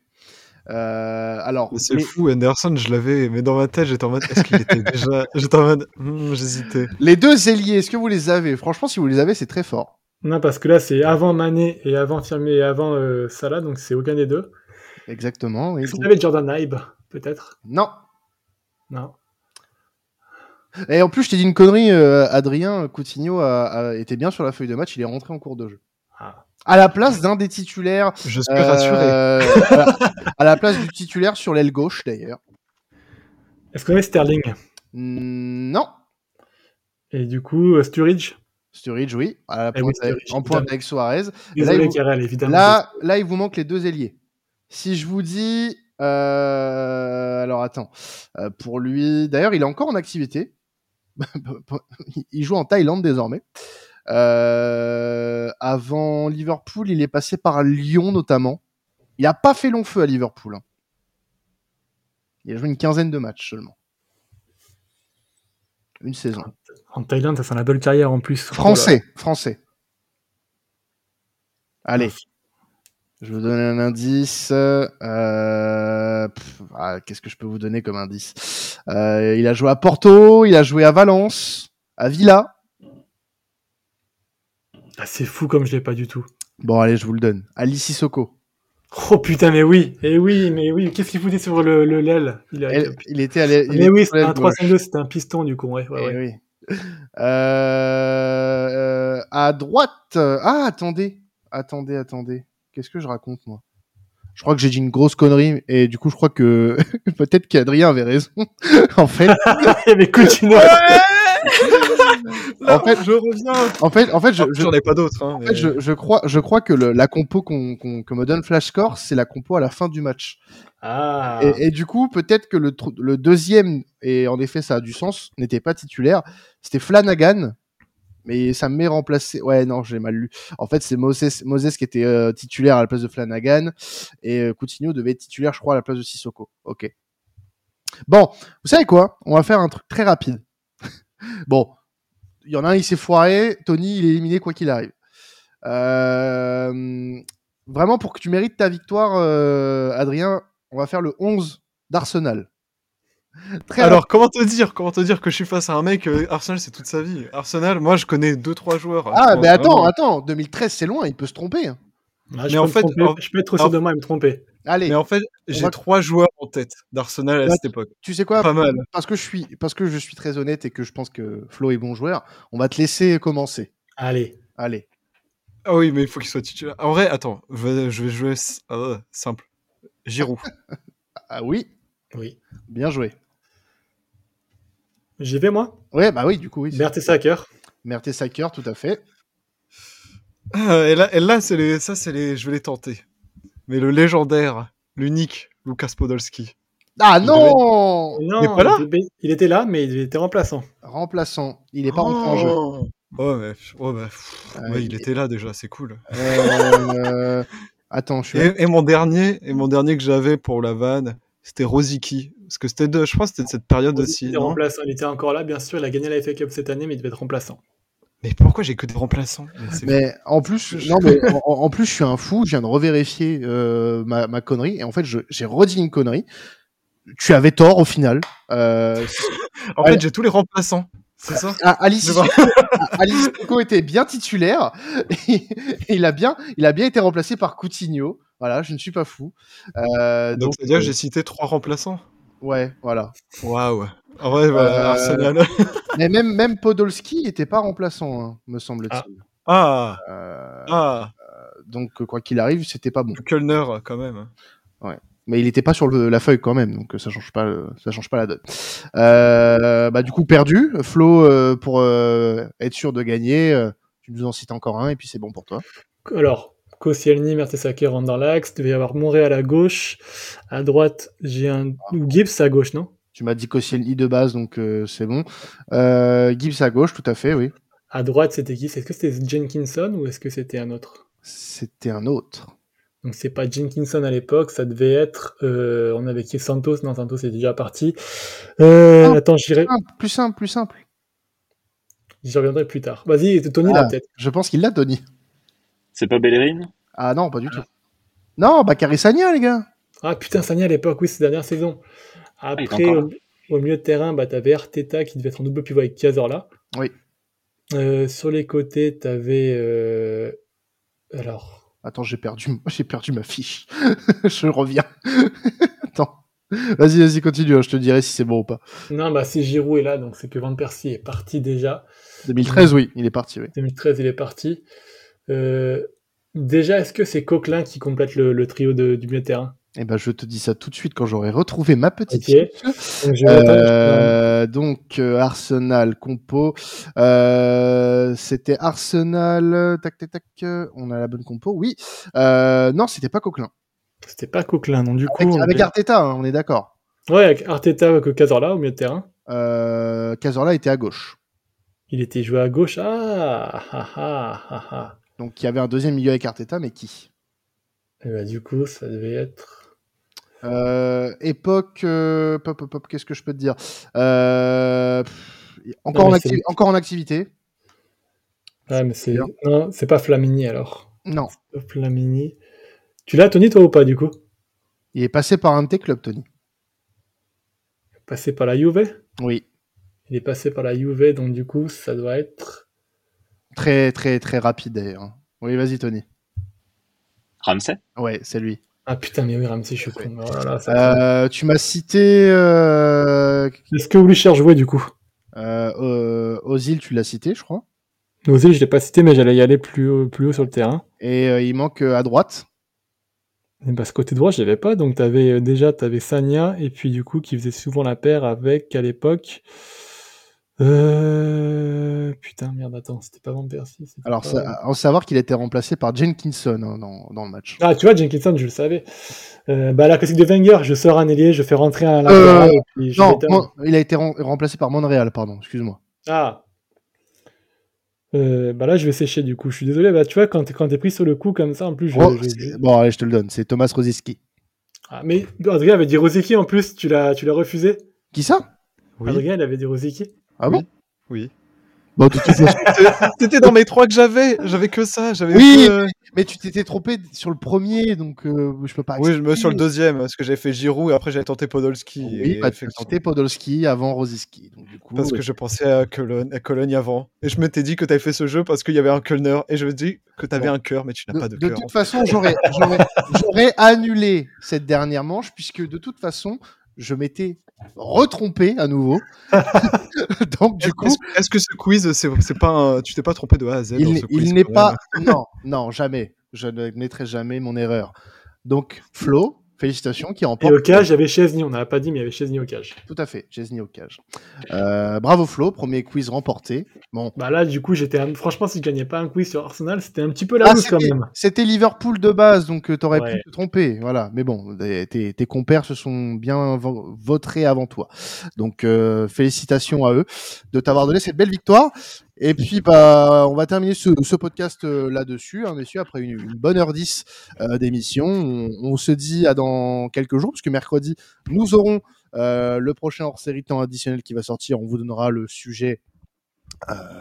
Euh, alors, c'est fou, Anderson, je l'avais, mais dans ma tête, j'étais en mode, est-ce qu'il était déjà, j'étais en mode, hmm, j'hésitais. Les deux ailiers, est-ce que vous les avez? Franchement, si vous les avez, c'est très fort. Non, parce que là, c'est avant Mané et avant Firmé et avant euh, Salah, donc c'est aucun des deux. Exactement. Est-ce qu'il avait Jordan Ibe, peut-être? Non. Non. Et en plus, je t'ai dit une connerie, euh, Adrien Coutinho a, était bien sur la feuille de match, il est rentré en cours de jeu. Ah à la place d'un des titulaires. Je suis rassuré. Euh, à, la, place du titulaire sur l'aile gauche d'ailleurs. Est-ce qu'on est Sterling? Non. Et du coup, euh, Sturridge? Sturridge, oui. À la eh en pointe avec Suarez. là, il, évidemment. Là, là, il vous manque les deux ailiers. Si je vous dis. Euh, alors attends. pour lui. D'ailleurs, il est encore en activité. il joue en Thaïlande désormais. Euh, avant Liverpool, il est passé par Lyon notamment. Il n'a pas fait long feu à Liverpool. Hein. Il a joué une quinzaine de matchs seulement. Une saison. En Thaïlande, ça fait une belle carrière en plus. Français, français. Allez. Je vais vous donner un indice. Euh, ah, qu'est-ce que je peux vous donner comme indice? Euh, Il a joué à Porto, il a joué à Valence, à Villa. Ah, c'est fou comme je l'ai pas du tout. Bon, allez, je vous le donne. Alice Sissoko. Oh putain, mais oui, et eh oui, mais oui, qu'est-ce qu'il foutait sur le l'aile? Il, il, était à l'aile. Mais oui, c'était un 3-5-2, c'était un piston du coup, ouais. ouais, eh Oui. Euh, à droite. Ah, attendez, attendez, attendez. Qu'est-ce que je raconte moi? Je crois que j'ai dit une grosse connerie et du coup, je crois que peut-être qu'Adrien avait raison. en fait, il y avait Coutinho en fait, je reviens. En fait, en fait, je, j'en ai pas d'autres. Hein, en fait, je, je, crois, je crois que le, la compo qu'on, que me donne Flashcore, c'est la compo à la fin du match. Ah. Et, et du coup, peut-être que le, le deuxième, et en effet, ça a du sens, n'était pas titulaire. C'était Flanagan, mais ça m'est remplacé. Ouais, non, j'ai mal lu. En fait, c'est Moses, Moses qui était euh, titulaire à la place de Flanagan et euh, Coutinho devait être titulaire, je crois, à la place de Sissoko. Ok. Bon, vous savez quoi? On va faire un truc très rapide. bon, il y en a un, il s'est foiré. Tony, il est éliminé quoi qu'il arrive. Euh, vraiment, pour que tu mérites ta victoire, euh, Adrien, on va faire le 11 d'Arsenal. Alors, comment te dire Comment te dire que je suis face à un mec euh, Arsenal, c'est toute sa vie. Arsenal, moi, je connais 2-3 joueurs. Ah, mais attends, attends, 2013, c'est loin, il peut se tromper. Hein. Ah, mais en fait, je peux être aussi de moi et me tromper. Allez. Mais en fait, j'ai trois joueurs en tête d'Arsenal à cette époque. Tu sais quoi? Pas mal. Parce que je suis, parce que je suis très honnête et que je pense que Flo est bon joueur. On va te laisser commencer. Allez. Allez. Ah oui, mais il faut qu'il soit titulaire. En vrai, attends, je vais jouer ah, simple. Giroud. ah oui. Oui. Bien joué. J'y vais moi? Ouais, bah oui, du coup oui. Mertesacker. Mertesacker, tout à fait. Ah, et là, et là c'est les, ça c'est les, je vais les tenter mais le légendaire, l'unique Lucas Podolski. Ah non Non, il, pas là il, était là, mais il était remplaçant. Remplaçant. Il est pas rentré en jeu. Oh, mais, oh, bah, euh, il, était là déjà, c'est cool. Euh... Attends, je suis. Et, et, mon dernier, et mon dernier que j'avais pour la vanne, c'était Rosicky. Parce que c'était de, je crois, que c'était de cette période aussi. Il, remplaçant. il était encore là, bien sûr. Il a gagné la FA Cup cette année, mais il devait être remplaçant. Mais pourquoi j'ai que des remplaçants Mais en plus, non, mais en, plus, je suis un fou. Je viens de revérifier euh, ma, ma, connerie et en fait, j'ai redit une connerie. Tu avais tort au final. Euh, en fait, j'ai tous les remplaçants. C'est ça ah, Alice, Alice était bien titulaire. Et, il a bien, il a bien été remplacé par Coutinho. Voilà, je ne suis pas fou. Euh, donc, donc c'est-à-dire que j'ai cité trois remplaçants. Ouais, voilà. Waouh. En vrai, bah, Arsenal. mais même, même Podolski n'était pas remplaçant, hein, me semble-t-il. Ah. ah. Euh, ah. donc, quoi qu'il arrive, c'était pas bon. Kölner, quand même. Ouais. Mais il n'était pas sur le, la feuille quand même, donc ça change pas, ça change pas la donne. Euh, bah du coup perdu, Flo euh, pour être sûr de gagner, tu nous en cites encore un et puis c'est bon pour toi. Alors Koscielny, Mertesacker, Anderlax, devait y avoir Montréal à gauche, à droite j'ai un Gibbs à gauche non? Tu m'as dit Koscielny de base, donc c'est bon. Gibbs à gauche, tout à fait, oui. À droite, c'était qui? Est-ce que c'était Jenkinson ou est-ce que c'était un autre? C'était un autre. Donc c'est pas Jenkinson à l'époque, ça devait être. Euh, on avait qui? Santos? Non, Santos est déjà parti. Euh, attends, j'irai. Plus simple, plus simple. J'y reviendrai plus tard. Vas-y, Tony ah, peut-être. Je pense qu'il l'a, Tony. C'est pas Bellerin Ah non, pas du tout. Non, Bakary Sagna, les gars. Ah putain, Sagna à l'époque, oui, c'est la dernière saison. Ah, Après, au, milieu de terrain, bah, t'avais Arteta qui devait être en double pivot avec Cazorla. Oui. Euh, sur les côtés, t'avais. Alors. Attends, j'ai perdu, j'ai perdu ma fiche. je reviens. Attends. Vas-y, vas-y, continue. Hein, je te dirai si c'est bon ou pas. Non, bah si Giroud est là, donc c'est que Van Persie est parti déjà. 2013, oui, il est parti. Oui. 2013, il est parti. Euh, déjà, est-ce que c'est Coquelin qui complète le, trio du milieu de terrain? Eh ben, je te dis ça tout de suite quand j'aurai retrouvé ma petite euh, donc, euh, Arsenal compo. Euh, c'était Arsenal. Tac, tac, tac. On a la bonne compo. Oui. non, c'était pas Coquelin. C'était pas Coquelin, non. Du avec, coup, avec Arteta, hein, on est d'accord. Ouais, avec Arteta, avec Cazorla au milieu de terrain. Cazorla était à gauche. Il était joué à gauche. Ah, ah, ah, ah, ah. Donc, il y avait un deuxième milieu avec Arteta, mais qui? Et bah, du coup, ça devait être. Euh, époque, euh, pop, pop, pop, qu'est-ce que je peux te dire? Euh, encore, en encore en activité. Ouais, mais c'est non, c'est pas Flamini alors. Non. Flamini. Tu l'as, Tony, toi ou pas du coup? Il est passé par un de tes clubs, Tony. Passé par la Juve? Oui. Il est passé par la Juve, donc du coup, ça doit être très très très rapide d'ailleurs. Oui, vas-y, Tony. Ramsey? Ouais, c'est lui. Ah putain, mais oui, Ramsey, je suis con. Oh euh, tu m'as cité. Euh... Est-ce que Wilshere jouait du coup? Euh, Ozil, tu l'as cité, je crois. Ozil, je l'ai pas cité, mais j'allais y aller plus haut, plus haut sur le terrain. Et euh, il manque à droite. Et bah, ce côté droit, je l'avais pas. Donc, avais, déjà, tu avais Sanya, et puis du coup, qui faisait souvent la paire avec, à l'époque, euh... Putain, merde, attends, c'était pas Van Persie. Alors, en savoir qu'il a été remplacé par Jenkinson hein, dans, dans, le match. Ah, tu vois, Jenkinson, je le savais. Euh, bah, la classique de Wenger, je sors un ailier, je fais rentrer un. Euh, non, il a été remplacé par Montréal, pardon, excuse-moi. Ah. Euh, bah là, je vais sécher du coup. Je suis désolé. Bah, tu vois, quand t'es, quand pris sur le coup comme ça, en plus, je, oh, Bon, allez, je te le donne. C'est Thomas Rosiski. Ah, mais Adrien avait dit Rosicky en plus. Tu l'as, tu l'as refusé Qui ça? Adrien, il avait dit Rosicky. Ah bon Oui. Bon, C'était dans mes trois que j'avais. J'avais que ça. J'avais oui, mais tu t'étais trompé sur le premier, donc euh, je peux pas. Oui, je me sur le deuxième, parce que j'avais fait Giroud et après j'avais tenté Podolski. Oui, bah, tu tenté Podolski avant Rosiski. Donc, du coup, parce que je pensais à Cologne, à Cologne avant. Et je m'étais dit que tu avais fait ce jeu parce qu'il y avait un Kölner. Et je me dis que tu avais un cœur, mais tu n'as pas de cœur. De toute façon, j'aurais annulé cette dernière manche, puisque de toute façon, je m'étais retrompé à nouveau. Donc du coup, est-ce que ce quiz, c'est pas, tu t'es pas trompé de A à Z Il, n'est pas, non, non, jamais. Je ne mettrai jamais mon erreur. Donc Flo, Félicitations, qui remporte. Et au cage, il y avait Chesney, on n'a pas dit, mais il y avait Chesney au cage. Tout à fait, Chesney au cage. Euh, bravo Flo, premier quiz remporté. Bon. Bah là, du coup, j'étais. Franchement, si je gagnais pas un quiz sur Arsenal, c'était un petit peu la ah, quand même. C'était Liverpool de base, donc euh, t'aurais pu te tromper. Voilà, mais bon, tes, tes, compères se sont bien votrés avant toi. Donc, euh, félicitations à eux de t'avoir donné cette belle victoire. Et puis, bah, on va terminer ce, ce podcast euh, là-dessus, hein, messieurs, après une, bonne heure 10 euh, d'émission. On, se dit à dans quelques jours, puisque mercredi, nous aurons euh, le prochain hors-série temps additionnel qui va sortir. On vous donnera le sujet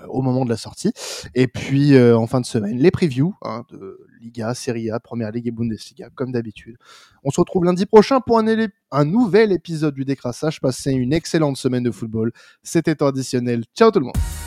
au moment de la sortie. Et puis, en fin de semaine, les previews hein, de Liga, Serie A, Première Ligue et Bundesliga, comme d'habitude. On se retrouve lundi prochain pour un, un nouvel épisode du décrassage. Passez une excellente semaine de football. C'était temps additionnel. Ciao tout le monde